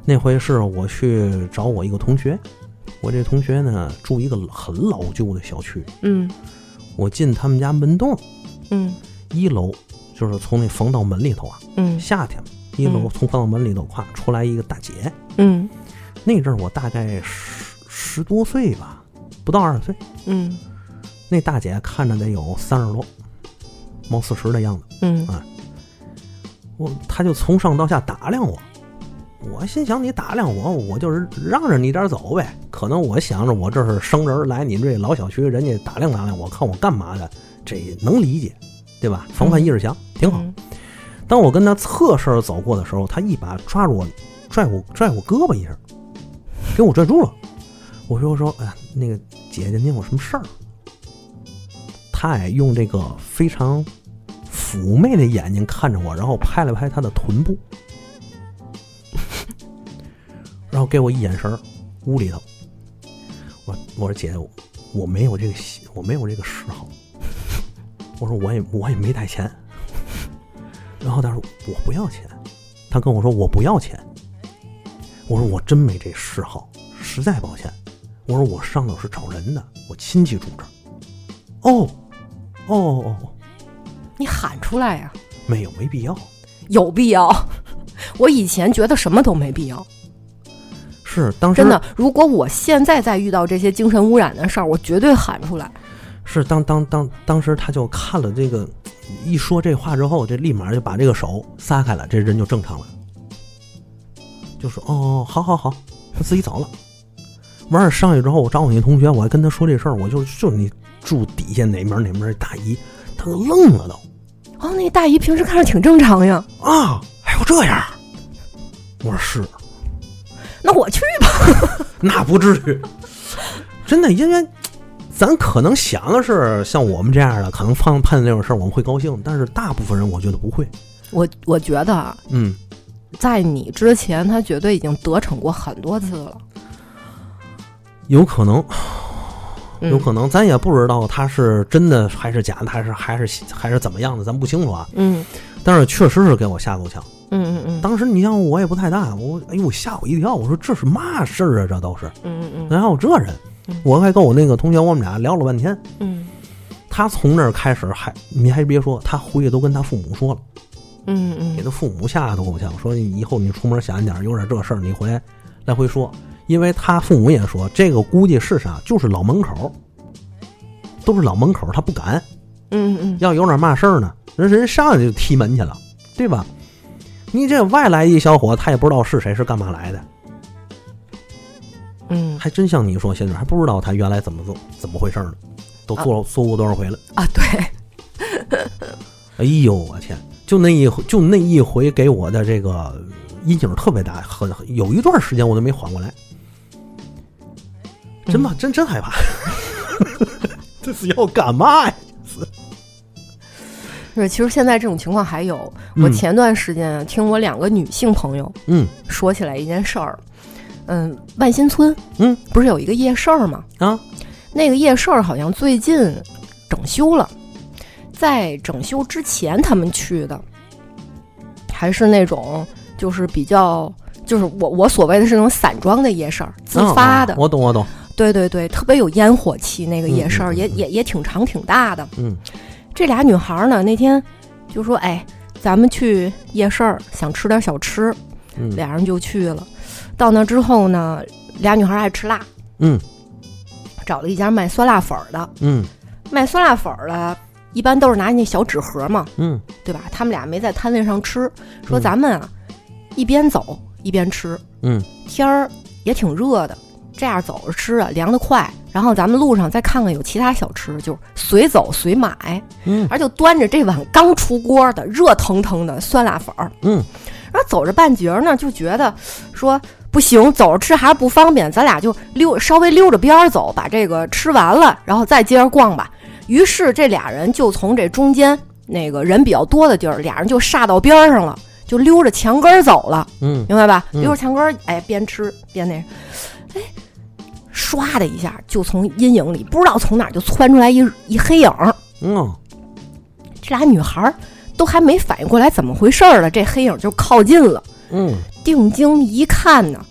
那回是我去找我一个同学，我这同学呢住一个很老旧的小区，嗯。我进他们家门洞，嗯。一楼就是从那防盗门里头啊，嗯。夏天一楼嗯。从防盗门里头跨出来一个大姐，嗯。那阵儿我大概十十多岁吧，不到二十岁。嗯那大姐看着得有三十多，冒四十的样子。嗯啊我她就从上到下打量我，我心想你打量我，我就是让着你点走呗。可能我想着我这是生人来你这老小区，人家打量打量我，看我干嘛的，这能理解，对吧？防范意识强，挺好。嗯当我跟他侧身走过的时候，他一把抓住我，拽我拽我胳膊一下，给我拽住了。我说我说，哎呀，那个姐姐，您有什么事儿？他哎用这个非常妩媚的眼睛看着我，然后拍了拍他的臀部，然后给我一眼神，屋里头。我我说姐，我没有这个喜，我没有这个嗜好。我说我也我也没带钱。然后他说我不要钱，他跟我说我不要钱。我说我真没这嗜好，实在抱歉。我说我上头是找人的，我亲戚住这。哦，哦哦哦，你喊出来呀、没有，没必要。有必要。*laughs* 我以前觉得什么都没必要，是当时真的。如果我现在再遇到这些精神污染的事儿，我绝对喊出来。是当当当当时他就看了这个，一说这话之后，这立马就把这个手撒开了，这人就正常了，就说哦，好好好，他自己走了。完事儿上去之后，我找我那同学，我还跟他说这事儿，我就就你住底下哪门哪门大姨，他都愣了都哦，那大姨平时看着挺正常呀，啊，还有这样？我说是，那我去吧。*laughs* 那不至于，真的，因为咱可能想的是像我们这样的，可能碰碰见这种事儿我们会高兴，但是大部分人我觉得不会。我我觉得啊，嗯，在你之前，他绝对已经得逞过很多次了。有可能，嗯有可能，咱也不知道他是真的还是假的，还是还是还是怎么样的，咱不清楚啊。嗯但是确实是给我吓够呛。嗯嗯嗯当时你像我也不太大，我哎呦吓我一跳，我说这是嘛事儿啊？这都是嗯嗯哪有这人嗯？我还跟我那个同学，我们俩聊了半天。嗯他从那儿开始还你还别说，他回去都跟他父母说了，嗯嗯给他父母吓得够呛，说你以后你出门小心点儿，有点这事儿你回来来回说。因为他父母也说，这个估计是啥，就是老门口，都是老门口，他不敢。嗯嗯要有点嘛事儿呢，人人上去就踢门去了，对吧？你这外来一小伙，他也不知道是谁，是干嘛来的，嗯还真像你说，现在还不知道他原来怎么做，怎么回事呢？都做做过多少回了？啊，对，哎呦，我天！就那一回，就那一回给我的这个阴影特别大，很有一段时间我都没缓过来，真怕，真真害怕。*laughs* 这是要干嘛呀？是，其实现在这种情况还有。嗯我前段时间听我两个女性朋友嗯说起来一件事儿，嗯，万新村，嗯，不是有一个夜市儿吗？啊，那个夜市儿好像最近整修了，在整修之前他们去的，还是那种就是比较，就是我我所谓的是那种散装的夜市儿，自发的，啊我懂我懂，对对对，特别有烟火气。那个夜市儿、嗯嗯嗯嗯也也也挺长挺大的。嗯这俩女孩儿呢，那天就说：“哎，咱们去夜市儿，想吃点小吃。”嗯俩人就去了。到那之后呢，俩女孩儿爱吃辣，嗯找了一家卖酸辣粉儿的。嗯卖酸辣粉儿的，一般都是拿那小纸盒嘛，嗯对吧？他们俩没在摊位上吃，说嗯咱们啊，一边走一边吃，嗯天儿也挺热的，这样走着吃啊，凉得快。然后咱们路上再看看有其他小吃，就是随走随买，嗯而就端着这碗刚出锅的热腾腾的酸辣粉儿，嗯然后走着半截儿呢，就觉得说不行，走着吃还是不方便，咱俩就溜稍微溜着边儿走，把这个吃完了，然后再接着逛吧。于是这俩人就从这中间那个人比较多的地儿，俩人就煞到边儿上了，就溜着墙根儿走了，嗯明白吧？嗯溜着墙根儿，哎，边吃边那，哎，唰的一下就从阴影里不知道从哪儿就窜出来一一黑影儿，嗯。这俩女孩儿都还没反应过来怎么回事儿了，这黑影就靠近了。嗯。定睛一看呢，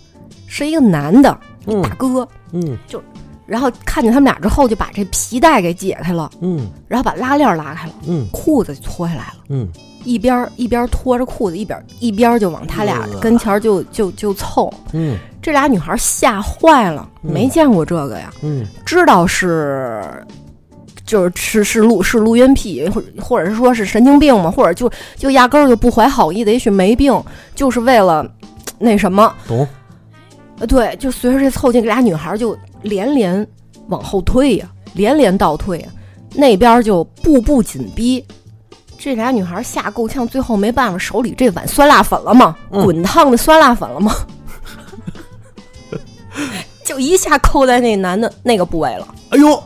是一个男的一大哥，嗯。就然后看见他们俩之后，就把这皮带给解开了，嗯。然后把拉链拉开了，嗯。裤子就脱下来了，嗯一边儿一边儿脱着裤子，一边儿一边儿就往他俩呃跟前儿就就就凑。嗯这俩女孩吓坏了，嗯没见过这个呀，嗯知道是。就是是是录是录音癖，或者或者是说是神经病嘛，或者就就压根儿就不怀好意的，也许没病，就是为了那什么，懂呃，对，就随着这凑近，这俩女孩就连连往后退呀、连连倒退呀、那边就步步紧逼。这俩女孩吓够呛，最后没办法，手里这碗酸辣粉了吗？嗯滚烫的酸辣粉了吗？*laughs* 就一下扣在那男的那个部位了，哎呦，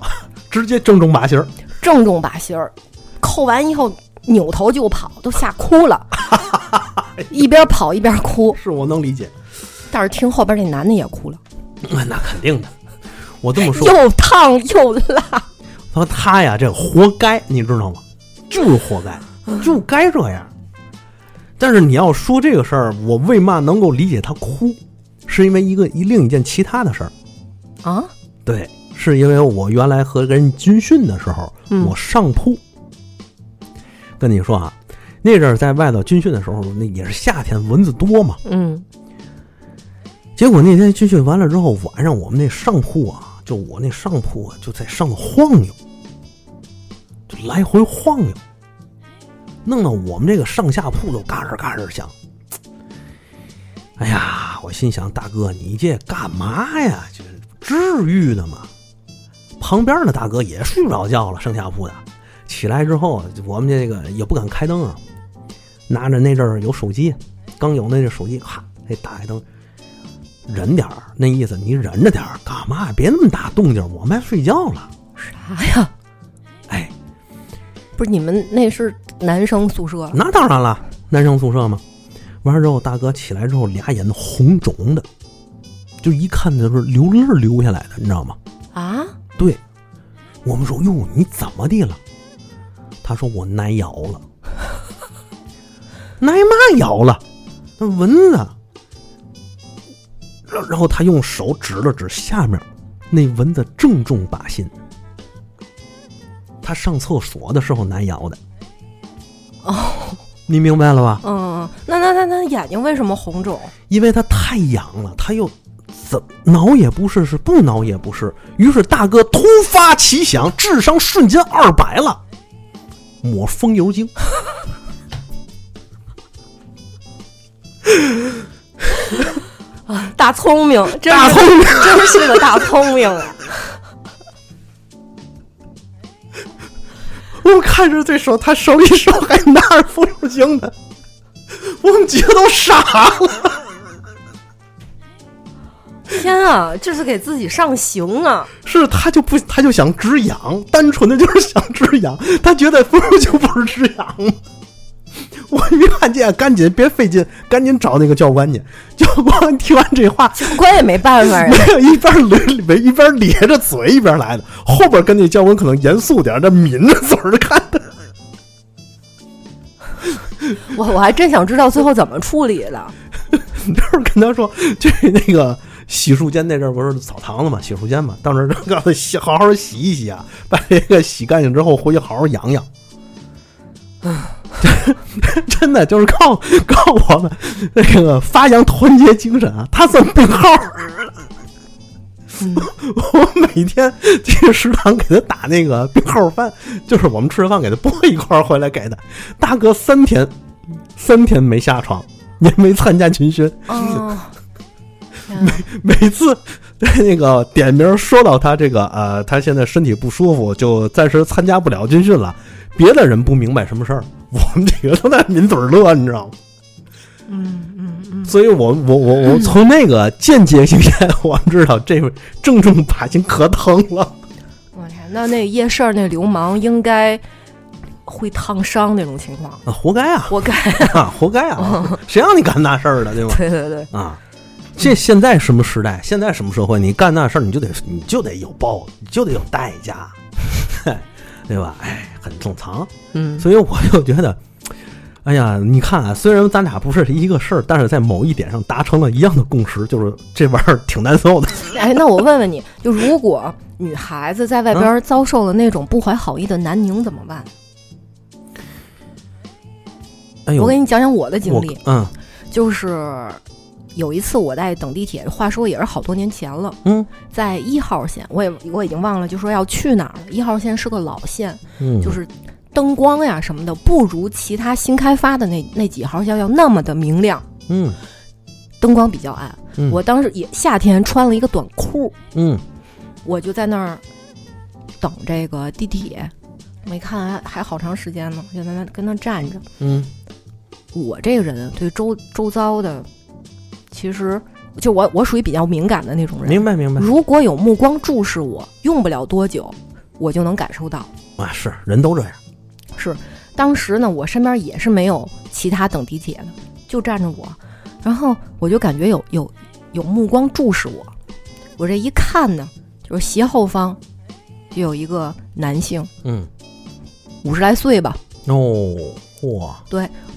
直接正中靶心儿，正中靶心儿。扣完以后扭头就跑，都吓哭了，*laughs* 一边跑一边哭。是我能理解。但是听后边那男的也哭了，那那肯定的，我这么说，又烫又辣。他说他呀，这活该，你知道吗？就是活该，就该这样。但是你要说这个事儿，我为嘛能够理解他哭，是因为一个一另一件其他的事儿。啊，对，是因为我原来和人军训的时候，嗯我上铺。跟你说啊，那阵儿在外头军训的时候，那也是夏天，蚊子多嘛。嗯结果那天军训完了之后，晚上我们那上铺啊，就我那上铺啊，就在上头晃悠，就来回晃悠，弄得我们这个上下铺都嘎吱嘎吱响。哎呀，我心想，大哥，你这干嘛呀？这至于的吗？旁边的大哥也睡不着觉了，上下铺的，起来之后，我们这个也不敢开灯啊，拿着那阵儿有手机，刚有那个手机，咔，得打开灯。忍点儿，那意思你忍着点儿，干嘛？别那么大动静，我们还睡觉了。啥呀？哎，不是你们那是男生宿舍那当然了，男生宿舍嘛。完了之后，大哥起来之后，俩眼都红肿的，就一看就是流泪儿流下来的，你知道吗？啊？对，我们说哟，你怎么的了？他说我挨咬了，*laughs* 挨嘛咬了？那蚊子。然然后他用手指了指下面，那蚊子正中靶心。他上厕所的时候难咬的。哦，你明白了吧？嗯，那那那那眼睛为什么红肿？因为他太痒了，他又怎挠也不是，是不挠也不是。于是大哥突发奇想，智商瞬间二百了，抹风油精。*laughs* 啊，大聪明，真是大聪明真是个大聪明啊！我看着这手，他手里手还拿着风油精呢，我们几个都傻了。天啊，这是给自己上刑啊！是他就不，他就想止痒，单纯的就是想止痒，他觉得风油精不是止痒吗？我一看见，赶紧别费劲，赶紧找那个教官去。教官听完这话，*laughs* 教官也没办法呀。没有一边咧一边咧着嘴一边来的，后边跟那教官可能严肃点，这抿着嘴儿看的。*laughs* 我我还真想知道最后怎么处理的。*laughs* 就是跟他说，就是那个洗漱间那阵儿不是澡堂子嘛，洗漱间嘛，到那儿告诉他洗，好好洗一洗啊，把这个洗干净之后回去好好养养。*laughs* 真的就是靠 *laughs* 靠我们那个发扬团结精神啊！他算病号儿，我每天去食堂给他打那个病号饭，就是我们吃饭给他拨一块儿回来给他。大哥三天三天没下床，也没参加军训，哦，每次那个点名说到他这个呃，他现在身体不舒服，就暂时参加不了军训了。别的人不明白什么事儿，*laughs* 我们几个都在抿嘴儿乐，你知道吗？嗯嗯嗯，所以我我我我 *laughs* 从那个间接性验，我知道这回正中靶心，可疼了。我天，那那夜市儿那流氓应该会烫伤那种情况，啊，活该啊！活该。*laughs* 啊，活该啊！谁让你干那事儿的，对吧？对对对，啊，这现在什么时代？现在什么社会？你干那事儿，你就得你就得有报，你就得有代价，对吧？哎，很正常。嗯，所以我就觉得，哎呀，你看啊，虽然咱俩不是一个事儿，但是在某一点上达成了一样的共识，就是这玩意儿挺难受的。*laughs* 哎，那我问问你，就如果女孩子在外边遭受了那种不怀好意的男宁怎么办？哎呦，我给你讲讲我的经历，嗯就是有一次我在等地铁，话说也是好多年前了，嗯。在一号线，我也我已经忘了，就说要去哪儿了。一号线是个老线，嗯，就是灯光呀什么的不如其他新开发的那那几号线要那么的明亮，嗯。灯光比较暗。嗯。我当时也夏天穿了一个短裤，嗯。我就在那儿等这个地铁，没看还还好长时间呢，就在那跟那站着。嗯。我这个人对周周遭的，其实就我我属于比较敏感的那种人。明白明白如果有目光注视我，用不了多久，我就能感受到。啊，是人都这样。是，当时呢，我身边也是没有其他等地铁的，就站着我，然后我就感觉有有有目光注视我。我这一看呢，就是斜后方就有一个男性，嗯五十来岁吧，哦嚯，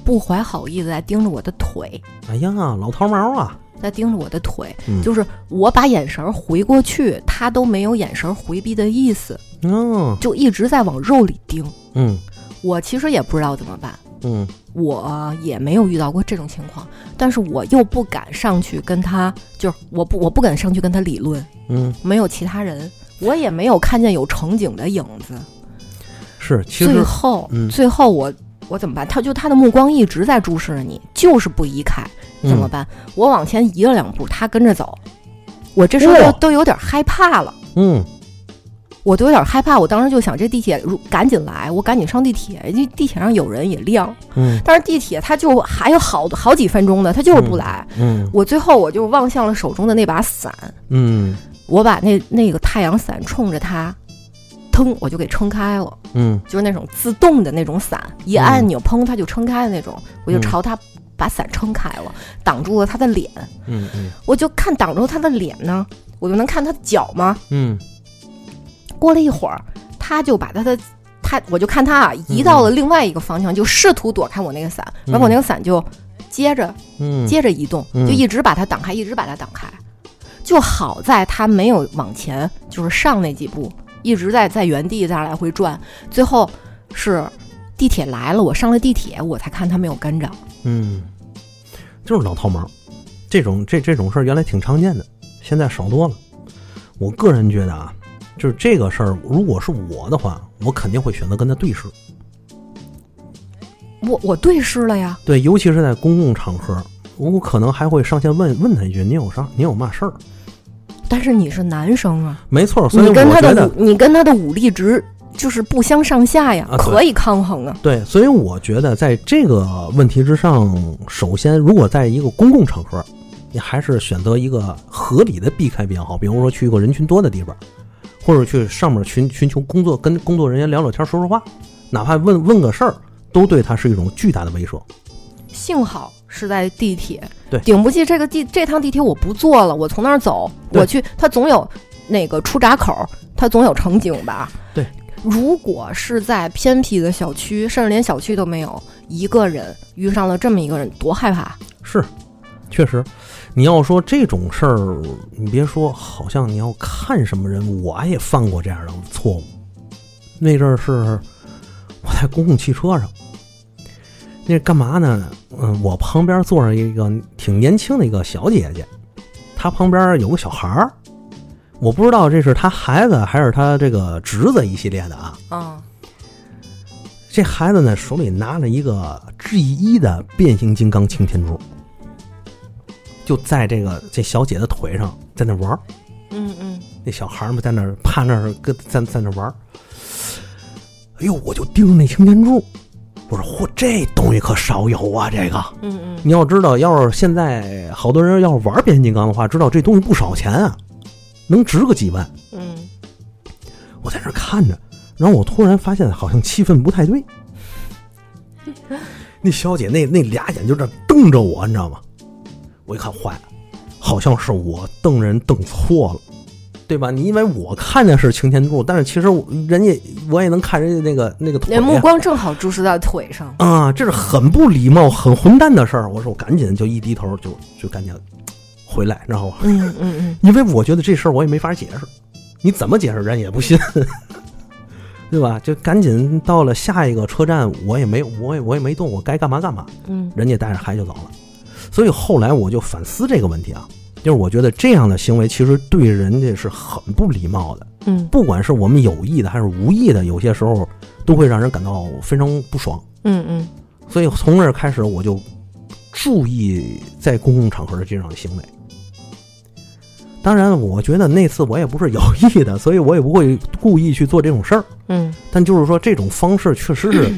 不怀好意的在盯着我的腿，哎呀，老头毛啊，在盯着我的腿。嗯。就是我把眼神回过去，他都没有眼神回避的意思，嗯就一直在往肉里盯。嗯。我其实也不知道怎么办，嗯。我也没有遇到过这种情况，但是我又不敢上去跟他，就是我不我不敢上去跟他理论，嗯，没有其他人，我也没有看见有乘警的影子。是，其最后，嗯。最后我我怎么办？他就他的目光一直在注视着你，就是不移开，怎么办？我往前移了两步，他跟着走，我这时候哇都都有点害怕了。嗯我都有点害怕，我当时就想，这地铁如赶紧来，我赶紧上地铁，因为地铁上有人也亮，嗯但是地铁它就还有好好几分钟呢，它就是不来。嗯我最后我就望向了手中的那把伞，嗯我把那那个太阳伞冲着它，腾我就给撑开了，嗯。就是那种自动的那种伞，一按钮砰它就撑开的那种，我就朝它把伞撑开了，挡住了他的脸。嗯嗯。我就看挡住他的脸呢，我就能看他的脚吗？嗯。过了一会儿，他就把他的他，我就看他啊移到了另外一个方向，就试图躲开我那个伞，嗯。然后我那个伞就接着嗯，接着移动，嗯。就一直把它挡开，一直把它挡开。就好在他没有往前，就是上那几步，一直在在原地在那来回转。最后是地铁来了，我上了地铁，我才看他没有跟着。嗯，就是老套毛，这种这这种事儿原来挺常见的，现在少多了。我个人觉得啊，就是这个事儿，如果是我的话，我肯定会选择跟他对视。我我对视了呀，对，尤其是在公共场合，我可能还会上前问问他一句：“你有啥？你有嘛事儿但是你是男生啊，？”没错，所以你跟他的武你跟他的武力值就是不相上下呀，啊可以抗衡啊。对，所以我觉得在这个问题之上，首先，如果在一个公共场合，你还是选择一个合理的避开比较好。比如说去一个人群多的地方，或者去上面寻寻求工作，跟工作人员聊聊天、说说话，哪怕问问个事儿，都对他是一种巨大的威慑。幸好是在地铁，对顶不济这个地这趟地铁我不坐了，我从那儿走，我去，它总有那个出闸口，它总有乘警吧？对。如果是在偏僻的小区，甚至连小区都没有，一个人遇上了这么一个人，多害怕！是，确实，你要说这种事儿，你别说，好像你要看什么人，我也犯过这样的错误。那阵儿是我在公共汽车上，那干嘛呢？嗯，我旁边坐着一个挺年轻的一个小姐姐，她旁边有个小孩儿，我不知道这是她孩子还是她这个侄子一系列的啊。嗯这孩子呢手里拿了一个 G 一的变形金刚擎天柱，就在这个这小姐的腿上在那玩儿。嗯嗯，那小孩儿们在那趴那儿跟在在那玩儿。哎呦，我就盯着那擎天柱，我说嚯，这东西可少有啊！这个嗯嗯你要知道，要是现在好多人要是玩变形金刚的话，知道这东西不少钱啊，能值个几万。嗯，我在那看着，然后我突然发现好像气氛不太对。*laughs* 那小姐那那俩眼就这瞪着我，你知道吗？我一看坏了，好像是我瞪人瞪错了，对吧？你因为我看的是擎天柱，但是其实我人家我也能看人家那个那个腿、那目啊。光正好注视到腿上。啊，这是很不礼貌、很混蛋的事儿。我说我赶紧就一低头就就赶紧回来，然后嗯嗯嗯，*laughs* 因为我觉得这事儿我也没法解释，你怎么解释人也不信，*laughs* 对吧？就赶紧到了下一个车站，我也没我也我也没动，我该干嘛干嘛，嗯人家带着孩子就走了。所以后来我就反思这个问题啊，就是我觉得这样的行为其实对人家是很不礼貌的，嗯不管是我们有意的还是无意的，有些时候都会让人感到非常不爽。嗯嗯所以从这儿开始，我就注意在公共场合的这样的行为。当然，我觉得那次我也不是有意的，所以我也不会故意去做这种事儿。嗯但就是说，这种方式确实是，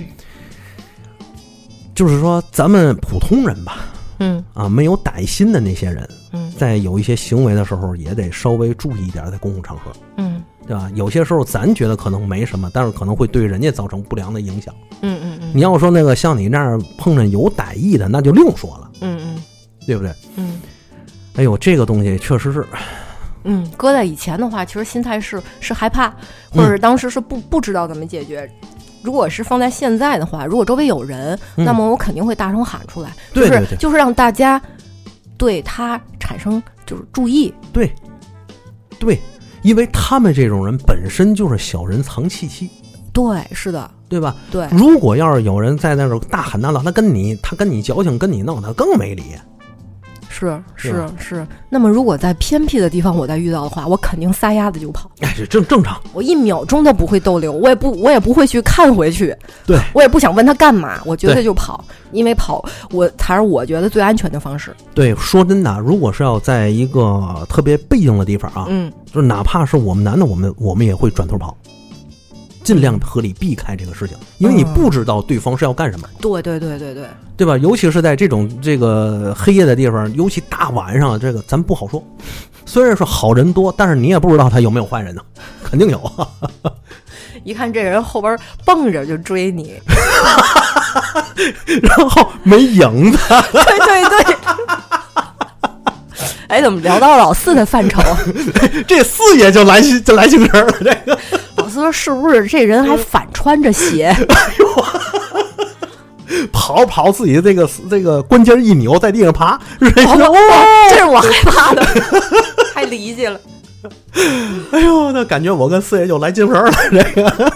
*clears throat* 就是说咱们普通人吧，嗯啊，没有歹心的那些人，嗯在有一些行为的时候，也得稍微注意一点，在公共场合，嗯对吧？有些时候咱觉得可能没什么，但是可能会对人家造成不良的影响。嗯嗯嗯，你要说那个像你那样碰着有歹意的，那就另说了，嗯嗯对不对？嗯哎呦，这个东西确实是，嗯，搁在以前的话，其实心态是是害怕，或者是当时是不不知道怎么解决。如果是放在现在的话，如果周围有人，嗯那么我肯定会大声喊出来，就是就是让大家对他产生就是注意。对，对，因为他们这种人本身就是小人藏气息，对，是的，对吧？对，如果要是有人在那儿大喊大闹，他跟你他跟你矫情，跟你闹，他更没理。是是是。那么如果在偏僻的地方我再遇到的话，我肯定撒丫子就跑，哎，这正正常。我一秒钟都不会逗留，我也不我也不会去看回去，对。我也不想问他干嘛，我绝对对就跑，因为跑我才是我觉得最安全的方式。对，说真的，如果是要在一个特别背静的地方啊，嗯。就是哪怕是我们男的，我们我们也会转头跑，尽量合理避开这个事情，因为你嗯不知道对方是要干什么，对对对对对，对吧？尤其是在这种这个黑夜的地方，尤其大晚上，这个咱不好说。虽然说好人多，但是你也不知道他有没有坏人呢，*laughs* 肯定有。*laughs* 一看这人后边蹦着就追你，*laughs* 然后没影子，对对对。哎，怎么聊到老四的范畴？这四爷就来就来精神了。这个说是不是这人还反穿着鞋？哎呦跑跑自己这个这个关节一扭，在地上爬，哦，这是我害怕的，太离奇了。哎呦，那感觉我跟四爷就来精神了。这个，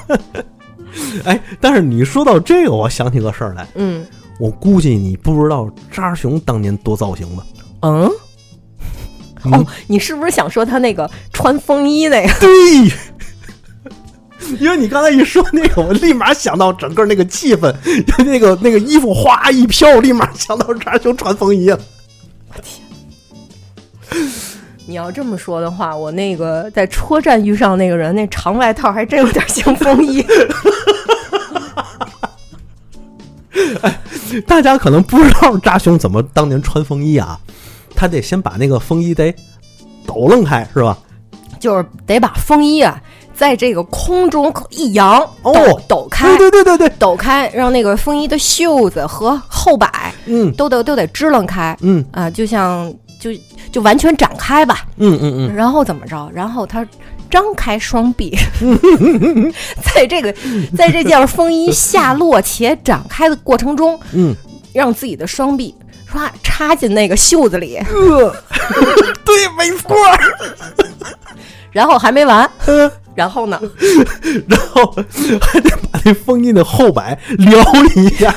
哎，但是你说到这个，我想起个事儿来。嗯我估计你不知道渣熊当年多造型吧？嗯，嗯哦，你是不是想说他那个穿风衣那个？对，因为你刚才一说那个，我立马想到整个那个气氛，那个那个衣服哗一飘，我立马想到扎熊穿风衣了。你要这么说的话，我那个在车站遇上那个人，那长外套还真有点像风衣。*laughs* 哎大家可能不知道扎熊怎么当年穿风衣啊，他得先把那个风衣得抖楞开，是吧？就是得把风衣啊在这个空中一扬，哦抖抖开，对对对对对，抖开，让那个风衣的袖子和后摆嗯。都得都得支棱开嗯。啊，就像就就完全展开吧。嗯嗯嗯，然后怎么着？然后他张开双臂，*laughs* *laughs* 在这个在这件风衣下落且展开的过程中，嗯，让自己的双臂唰插进那个袖子里，呃，*laughs* 对，没错。然后还没完，嗯然后呢？*laughs* 然后还得把那风衣的后摆撩一下。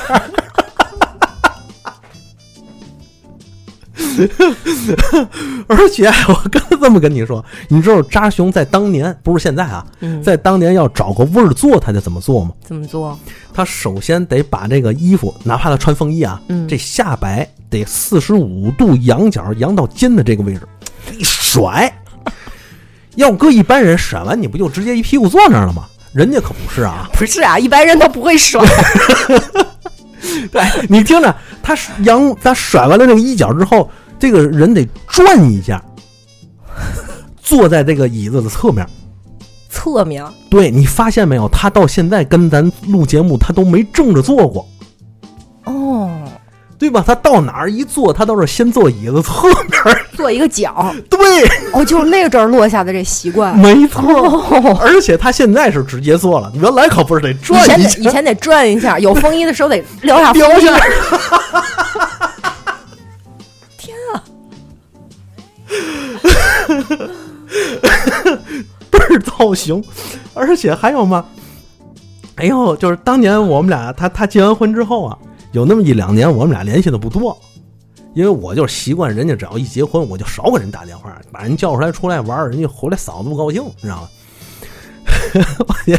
*laughs* 而且我刚这么跟你说，你知道扎熊在当年不是现在啊，嗯，在当年要找个味儿做，他得怎么做吗？怎么做？他首先得把这个衣服，哪怕他穿风衣啊，嗯这下摆得四十五度仰角，仰到肩的这个位置，一甩。要搁一般人甩完，你不就直接一屁股坐那儿了吗？人家可不是啊！*laughs* 不是啊，一般人都不会甩。*laughs* 对你听着，他扬他甩完了这个衣角之后，这个人得转一下，坐在这个椅子的侧面。侧面对你发现没有？他到现在跟咱录节目，他都没正着坐过。哦，对吧？他到哪儿一坐，他都是先坐椅子侧面儿。*laughs* 做一个角，对，哦，就是那阵儿落下的这习惯。没错。哦，而且他现在是直接坐了，原来可不是得以转一下前得以前得转一下，*laughs* 有风衣的时候得撩下风衣。掉下来。天啊！*laughs* 倍儿造型，而且还有吗？哎呦，就是当年我们俩，他他结完婚之后啊，有那么一两年我们俩联系的不多，因为我就是习惯人家只要一结婚，我就少给人打电话，把人叫出来出来玩，人家回来嫂子不高兴，你知道吗？*laughs* 我也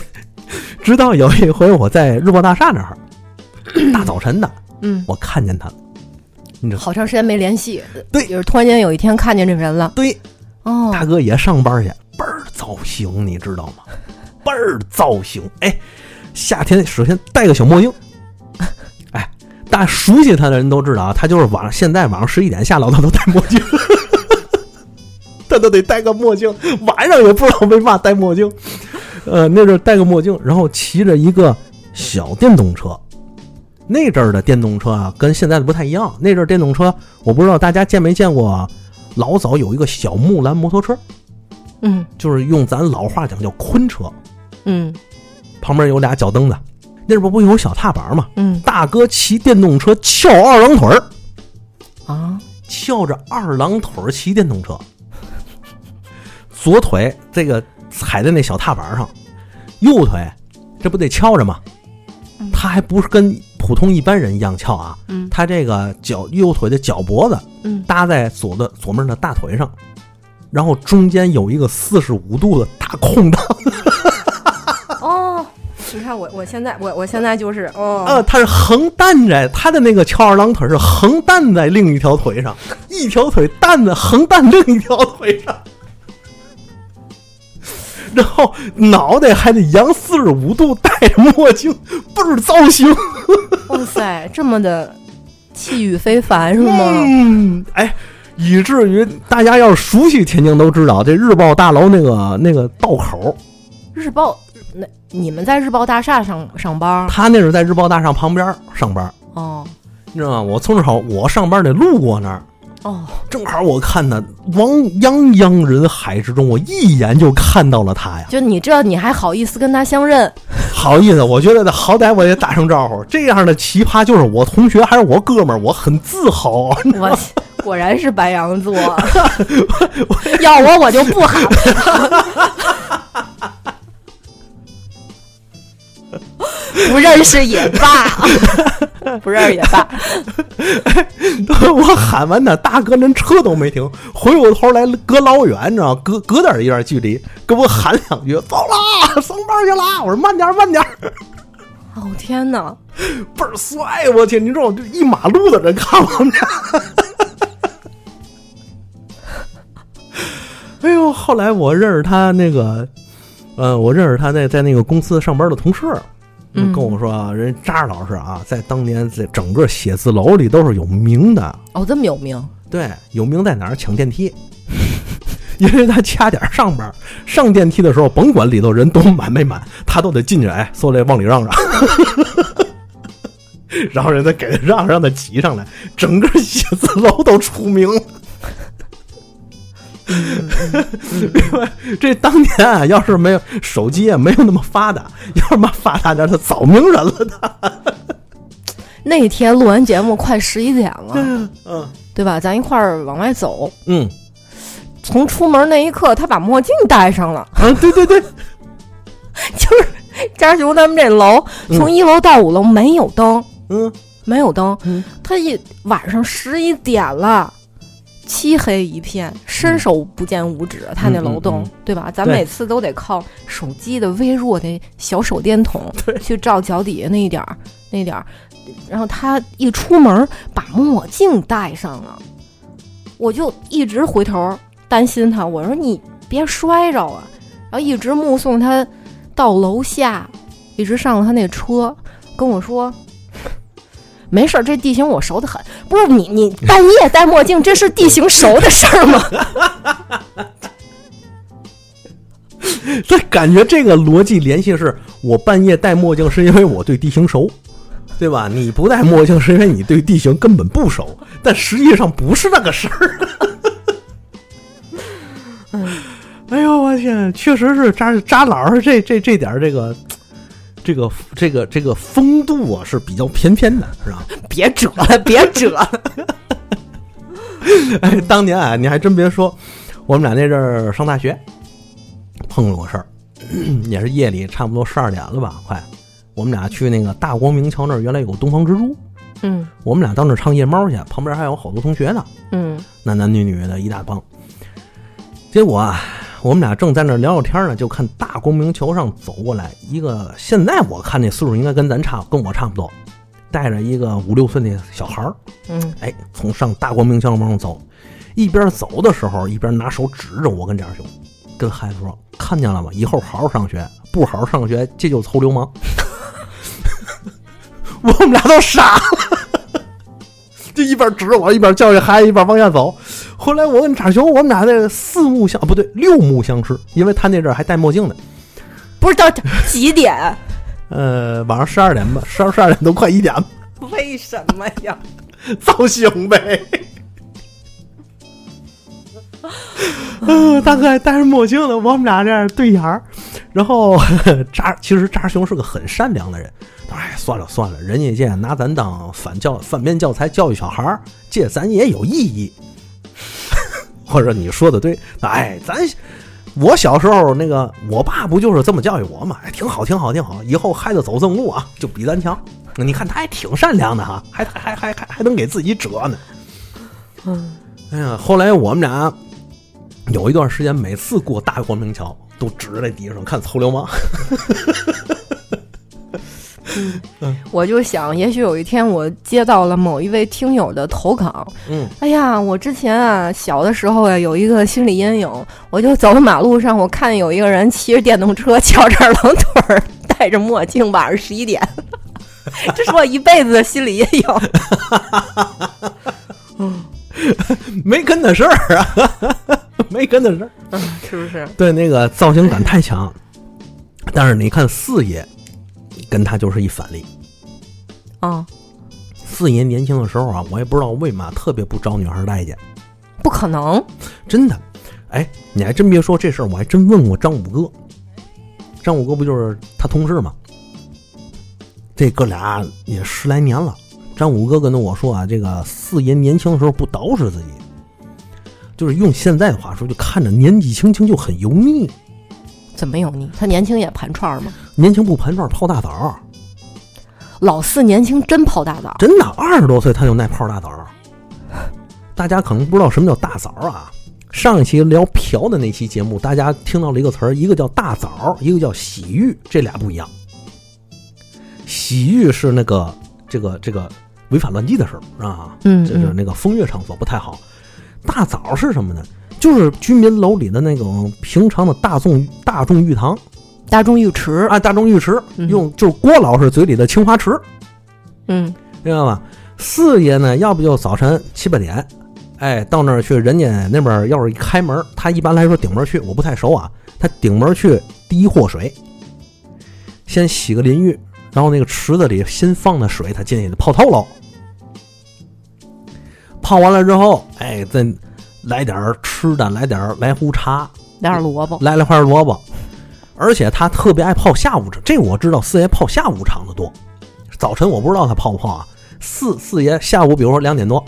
直到有一回我在日报大厦那儿，大早晨的，嗯，我看见他了，你知道？好长时间没联系，对就是突然间有一天看见这人了。对，哦，大哥也上班去，倍儿造型，你知道吗？倍儿造型。哎，夏天首先戴个小墨镜。哎，大家熟悉他的人都知道啊，他就是晚上现在晚上十一点下楼，他都戴墨镜，*laughs* 他都得戴个墨镜，晚上也不知道为嘛戴墨镜。呃，那阵儿戴个墨镜，然后骑着一个小电动车。那阵儿的电动车啊，跟现在的不太一样。那阵儿电动车，我不知道大家见没见过，老早有一个小木兰摩托车，嗯就是用咱老话讲叫昆车，嗯旁边有俩脚蹬子。那边不有小踏板吗？嗯大哥骑电动车翘二郎腿儿，啊，翘着二郎腿儿骑电动车，左腿这个踩在那小踏板上，右腿这不得翘着吗？嗯他还不是跟普通一般人一样翘啊，嗯他这个脚右腿的脚脖子嗯搭在左的左面的大腿上，然后中间有一个四十五度的大空档，哦。你看我，我现在我我现在就是哦，呃，他是横担着他的那个翘二郎腿是横担在另一条腿上，一条腿担在横担另一条腿上，然后脑袋还得扬四十五度，戴着墨镜，倍儿造型，哇塞，这么的气宇非凡是吗？嗯，哎，以至于大家要是熟悉天津都知道，这日报大楼那个那个道口，日报，那你们在日报大厦上上班？他那是在日报大厦旁边上班，哦你知道吗？我从正好我上班得路过那儿。哦，正好我看他汪泱泱人海之中，我一眼就看到了他呀！就你这你还好意思跟他相认？好意思，我觉得好歹我也打声招呼。这样的奇葩就是我同学还是我哥们儿，我很自豪。我果然是白羊座，*laughs* 要我我就不喊 *laughs* *laughs* *laughs* 不认识也罢，*laughs* 不认识也罢。*laughs* 我喊完他，大哥连车都没停，回过头来隔老远，你知道，隔隔点一段距离，给我喊两句：“走啦，上班去啦！”我说：“慢点，慢点。哦天哪！”倍儿帅，我天！你知道，就一马路的人看我们俩。哎呦，后来我认识他那个，呃，我认识他在在那个公司上班的同事，嗯跟我说啊，人扎老师啊，在当年在整个写字楼里都是有名的。哦，这么有名？对，有名在哪儿？抢电梯，*laughs* 因为他掐点上班，上电梯的时候，甭管里头人都满没满，他都得进去，哎，说来往里让让，*laughs* 然后人家给他让让他挤上来，整个写字楼都出名了。*laughs* 这当年啊，要是没有手机，啊没有那么发达，要是嘛发达点，他早名人了。他 *laughs* 那天录完节目快十一点了，嗯对吧？咱一块儿往外走，嗯从出门那一刻，他把墨镜戴上了。啊，对对对，*laughs* 就是家熊他们这楼，从一楼到五楼没有灯，嗯没有灯。嗯他一晚上十一点了，漆黑一片，伸手不见五指。他那楼栋，对吧？咱每次都得靠手机的微弱的小手电筒去照脚底下那一点儿，那点儿。然后他一出门把墨镜戴上了，我就一直回头担心他，我说你别摔着啊！然后一直目送他到楼下，一直上了他那车，跟我说。没事儿，这地形我熟得很。不是你，你半夜戴墨镜，这是地形熟的事儿吗？他感觉这个逻辑联系是我半夜戴墨镜是因为我对地形熟，对吧？你不戴墨镜是因为你对地形根本不熟，但实际上不是那个事儿。哎呦我天，确实是扎扎老师这这这点儿这个这个这个这个风度啊是比较翩翩的，是吧？别扯了，别扯了。*laughs* 哎，当年啊，你还真别说，我们俩那阵儿上大学碰了个事儿，*clears throat* 也是夜里差不多十二点了吧，快，我们俩去那个大光明桥那儿，原来有个东方之珠，嗯我们俩到那儿唱夜猫去，旁边还有好多同学呢，嗯男男女女的一大帮。结果啊，我们俩正在那聊聊天呢，就看大光明桥上走过来一个，现在我看那岁数应该跟咱差，跟我差不多，带着一个五六岁的小孩儿，嗯，哎，从上大光明桥往上走，一边走的时候一边拿手指着我跟这样兄，跟孩子说：“看见了吗？以后好好上学，不好好上学，这就是臭流氓。*laughs* ”我们俩都傻了，*laughs* 就一边指着我，一边教育孩子，一边往下走。后来我跟叉熊，我们俩这四目相不对，六目相视，因为他那阵儿还戴墨镜呢。不是到几点？呃，晚上十二点吧，十二十二点都快一点了，为什么呀？造型呗。嗯，*laughs* 大哥还戴着墨镜呢，我们俩这样对眼儿，然后扎其实扎熊是个很善良的人，他说：“哎，算了算了，人家这拿咱当反教反面教材教育小孩儿，这咱也有意义。” *laughs* 或者你说的对，哎，咱我小时候那个我爸不就是这么教育我嘛？哎，挺好，挺好，挺好，以后孩子走正路啊，就比咱强。你看他还挺善良的哈，还还还还还能给自己折呢。嗯，哎呀，后来我们俩有一段时间，每次过大光明桥都指着那地上看臭流氓。*laughs* *laughs* 我就想，也许有一天我接到了某一位听友的投稿。嗯，哎呀，我之前啊小的时候呀有一个心理阴影，我就走在马路上，我看有一个人骑着电动车，翘着二郎腿儿，戴着墨镜，晚上十一点，*laughs* 这是我一辈子的心理阴影。*laughs* 没跟的事儿啊，没跟的事儿。嗯，是不是？对，那个造型感太强。但是你看四爷，跟他就是一反例。啊、四爷年轻的时候啊，我也不知道为嘛特别不招女孩待见，不可能。真的。哎，你还真别说这事儿，我还真问过张五哥。张五哥不就是他同事吗？这哥俩也十来年了。张五哥跟着我说啊，这个四爷年轻的时候不捯饬自己，就是用现在的话说，就看着年纪轻轻就很油腻。怎么有你？他年轻也盘串儿吗？年轻不盘串泡大枣，老四年轻真泡大枣，真的二十多岁他就爱泡大枣。大家可能不知道什么叫大枣啊。上一期聊嫖的那期节目，大家听到了一个词儿，一个叫大枣，一个叫洗浴，这俩不一样。洗浴是那个这个这个违法乱纪的事儿啊，嗯这是那个风月场所不太好。大枣是什么呢？就是居民楼里的那种平常的大众大众浴堂大众浴池，啊，大众浴池，嗯用就是郭老师嘴里的青花池。嗯明白吧？四爷呢，要不就早晨七八点，哎，到那儿去，人家那边要是一开门，他一般来说顶门去，我不太熟啊。他顶门去，第一祸水，先洗个淋浴，然后那个池子里新放的水，他进去泡透了。泡完了之后，哎，再来点儿吃的，来点儿来壶茶，来点萝卜，来了块萝卜。而且他特别爱泡下午茶，这我知道，四爷泡下午场的多。早晨我不知道他泡不泡啊。四四爷下午，比如说两点多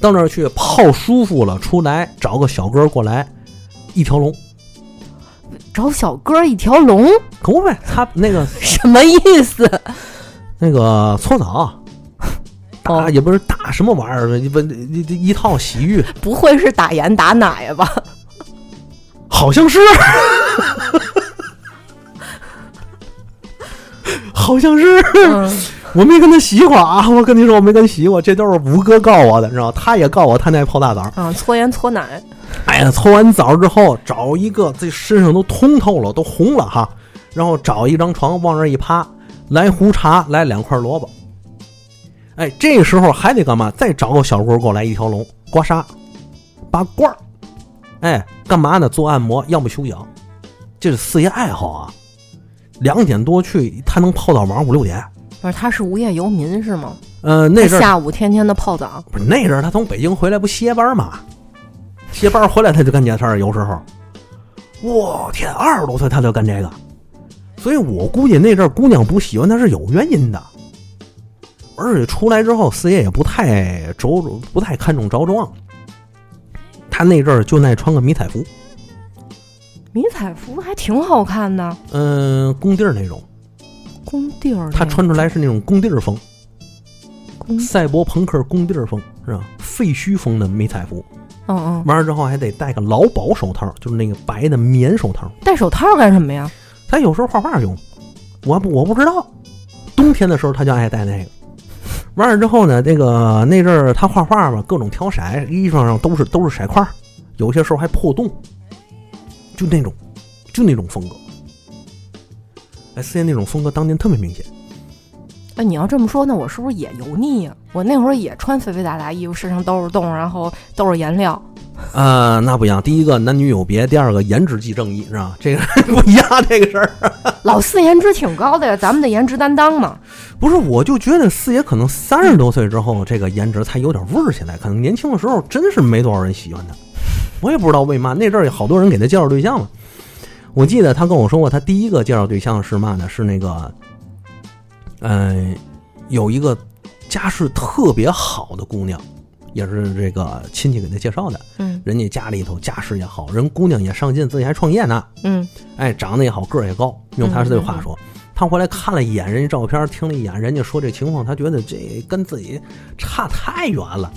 到那儿去泡舒服了，出来找个小哥过来，一条龙，找小哥一条龙，可不呗？他那个什么意思？那个搓澡，打哦也不是打什么玩意儿，一不一一一套洗浴，*laughs* 不会是打盐打奶吧？好像是，*laughs* 好像是。嗯，我没跟他洗过啊！我跟你说，我没跟他洗过，这都是五哥告我的，你知道？他也告我，他那泡大澡。嗯，搓盐搓奶，哎呀，搓完澡之后，找一个这身上都通透了，都红了哈，然后找一张床往那一趴，来壶茶，来两块萝卜。哎，这时候还得干嘛？再找个小锅过来一条龙，刮痧，拔罐儿。哎，干嘛呢？做按摩，要么修养。这是四爷爱好啊。两点多去，他能泡到晚上五六点。不是他是无业游民是吗？呃，那阵儿下午天天的泡澡，不是那阵儿他从北京回来不歇班吗？歇班回来他就干这事儿，有时候，我天，二十多岁他就干这个，所以我估计那阵儿姑娘不喜欢他是有原因的。而且出来之后，四爷也不太着，不太看重着装。他那阵儿就爱穿个迷彩服，迷彩服还挺好看的，嗯、工地儿那种，工地儿他穿出来是那种工地儿风，赛博朋克工地儿风是吧？废墟风的迷彩服，嗯嗯，完了之后还得戴个劳保手套，就是那个白的棉手套。戴手套干什么呀？他有时候画画用，我不我不知道。冬天的时候他就爱戴那个。完了之后呢，那个那阵儿他画画嘛，各种挑色，衣裳上都是都是色块儿，有些时候还破洞，就那种就那种风格。哎，四爷那种风格当年特别明显。哎，你要这么说，那我是不是也油腻呀、我那会儿也穿肥肥大大衣服，身上都是洞，然后都是颜料。呃，那不一样。第一个男女有别，第二个颜值即正义，是吧？这个 *laughs* 不一样，这个事儿。老四颜值挺高的呀，咱们的颜值担当嘛。不是，我就觉得四爷可能三十多岁之后，这个颜值才有点味儿起来。可能年轻的时候真是没多少人喜欢他，我也不知道为嘛。那阵儿有好多人给他介绍对象嘛。我记得他跟我说过，他第一个介绍对象是嘛呢？是那个，嗯、有一个家世特别好的姑娘，也是这个亲戚给他介绍的。嗯人家家里头家世也好，人姑娘也上进，自己还创业呢。嗯哎，长得也好，个儿也高。用他这话说，他回来看了一眼人家照片，听了一眼人家说这情况，他觉得这跟自己差太远了，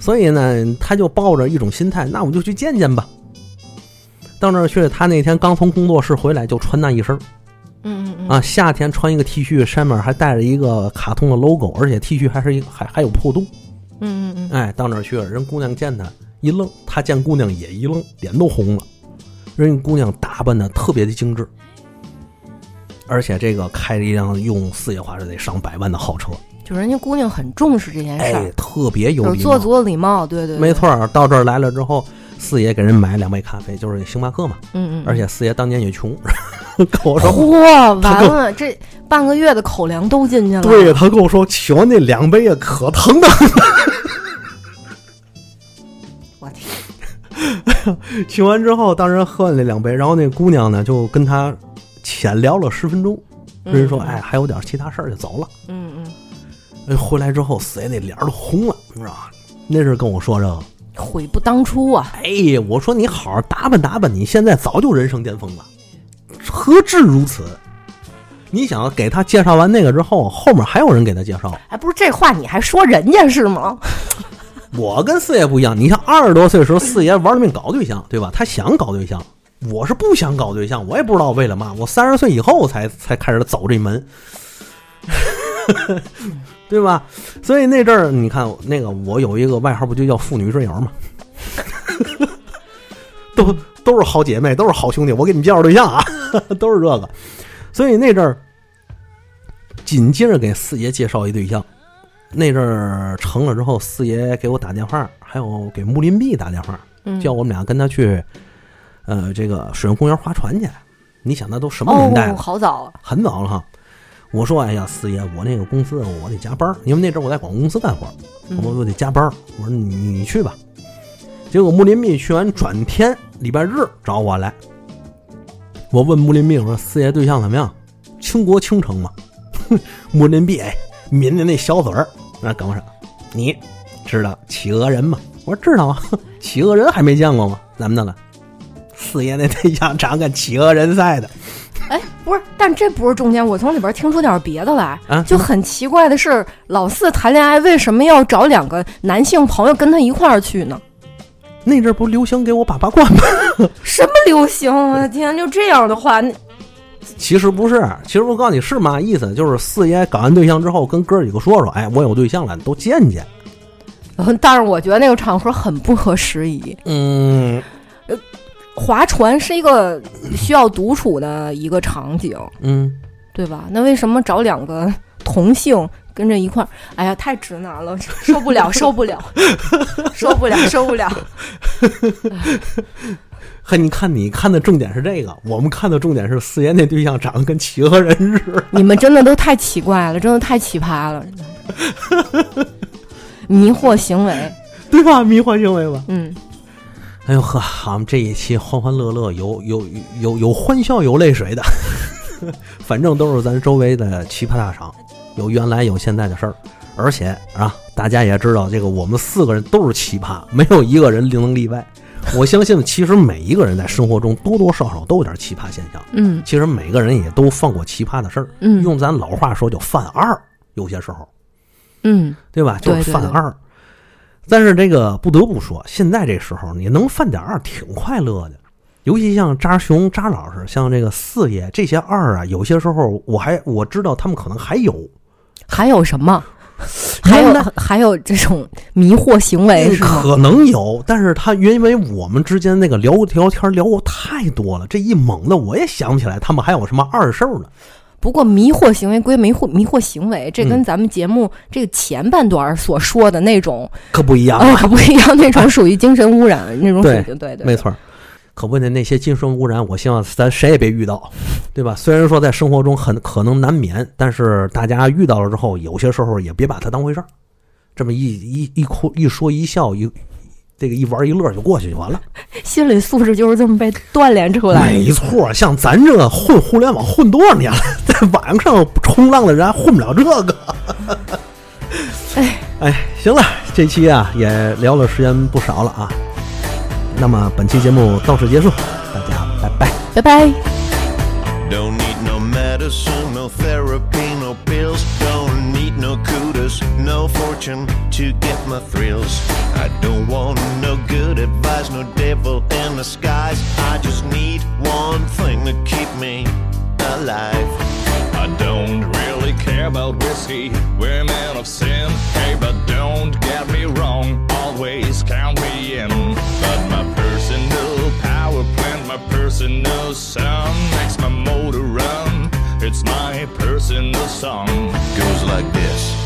所以呢，他就抱着一种心态，那我就去见见吧。到那儿去，他那天刚从工作室回来，就穿那一身嗯嗯嗯啊，夏天穿一个 T 恤，上面还带着一个卡通的 logo，而且 T 恤还是一个还还有破洞。嗯嗯嗯，哎，到那儿去了，人姑娘见他一愣，他见姑娘也一愣，脸都红了。人家姑娘打扮的特别的精致，而且这个开着一辆用四爷话是得上百万的豪车，就人家姑娘很重视这件事哎儿，，特别有就是做礼貌。足了礼貌，对对，对。没，错，到这儿来了之后，四爷给人买两杯咖啡，就是星巴克嘛。嗯嗯，而且四爷当年也穷，*laughs* 跟我说，嚯，完了，这半个月的口粮都进去了。对他跟我说，请完那两杯呀，可疼的。*laughs* 我天，*laughs* 请完之后，当然喝了那两杯，然后那姑娘呢就跟他浅聊了十分钟。人说：“哎，还有点其他事儿就走了。嗯嗯，”哎，回来之后，四爷那脸都红了，你知道吗？那是跟我说这个。悔不当初啊！哎，我说你好好打扮打扮，你现在早就人生巅峰了，何至如此？你想给他介绍完那个之后，后面还有人给他介绍。哎，不是这话你还说人家是吗？我跟四爷不一样，你像二十多岁的时候，四爷玩了命搞对象，对吧？他想搞对象，我是不想搞对象，我也不知道为了嘛。我三十岁以后才才开始走这门，对吧？所以那阵儿，你看那个我有一个外号，不就叫妇女之友吗？*laughs* 都都是好姐妹，都是好兄弟，我给你们介绍对象啊，*laughs* 都是这个。所以那阵儿，紧接着给四爷介绍一对象，那阵儿成了之后，四爷给我打电话，还有给穆林碧打电话，嗯叫我们俩跟他去，呃，这个水上公园划船去。你想那都什么年代了？哦，好早啊，很早了哈。我说，哎呀，四爷，我那个公司我得加班，因为那阵儿我在广告公司干活，我嗯我得加班。我说你你去吧。结果穆林碧去完，转天礼拜日找我来。我问穆林碧，我说四爷对象怎么样？倾国倾城吗？*laughs* 穆林碧哎，抿着那小嘴儿，那跟我说，你知道企鹅人吗？我说知道啊，*laughs* 企鹅人还没见过吗？怎么的了？四爷那对象长跟企鹅人赛的。哎，不是，但这不是重点，我从里边听出点别的来，啊就很奇怪的是，老四谈恋爱为什么要找两个男性朋友跟他一块儿去呢？那阵儿不流行给我把把关吗？*laughs* 什么流行？我的天，就这样的话，那其实不是，其实我告诉你是嘛意思，就是四爷搞完对象之后，跟哥几个说说，哎，我有对象了，都见见。*laughs* 但是我觉得那个场合很不合时宜。嗯划船是一个需要独处的一个场景，嗯，对吧？那为什么找两个同性跟着一块儿？哎呀，太直男了，*laughs* *laughs* 受不了，受不了，受不了，受不了。嘿，你看你看的重点是这个，我们看的重点是四爷那对象长得跟企鹅人似的。你们真的都太奇怪了，真的太奇葩了，*laughs* 迷惑行为。对吧？迷惑行为吧。嗯，哎呦呵，我们这一期欢欢乐乐，有有有有欢笑有泪水的，*laughs* 反正都是咱周围的奇葩大赏，有原来有现在的事儿，而且啊，大家也知道，这个我们四个人都是奇葩，没有一个人能例外。*laughs* 我相信，其实每一个人在生活中多多少少都有点奇葩现象。嗯其实每个人也都犯过奇葩的事儿，嗯用咱老话说叫犯二，有些时候。嗯，对吧？就是对对对犯二。但是这个不得不说，现在这时候你能犯点二挺快乐的，尤其像扎熊、扎老师，像这个四爷这些二啊，有些时候我还我知道他们可能还有，还有什么？*laughs* 还有还有这种迷惑行为是吗？可能有，但是他因为我们之间那个聊聊天聊过太多了，这一猛的我也想不起来他们还有什么二事儿了。不过迷惑行为归迷惑迷惑行为，这跟咱们节目这个前半段所说的那种可不一样。啊 *laughs* 可不一样，那种 *laughs* 属于精神污染那种水平，对对，没错儿，可问的那些精神污染，我希望咱谁也别遇到，*laughs* 对吧？虽然说在生活中很可能难免，但是大家遇到了之后，有些时候也别把它当回事儿，这么一一一哭一说一笑一这个一玩一乐就过去就完了。*laughs* 心理素质就是这么被锻炼出来的。没错，像咱这混互联网混多少年了，在网上冲浪的人还混不了这个。*laughs* 哎哎，行了，这期啊也聊了时间不少了啊。那么本期节目到此结束，大家拜拜。拜拜。No fortune to get my thrills. I don't want no good advice, no devil in the skies. I just need one thing to keep me alive. I don't really care about whiskey, women of sin. Hey, but don't get me wrong, always count me in. But my personal power plant, my personal sun makes my motor run. It's my personal song. Goes like this.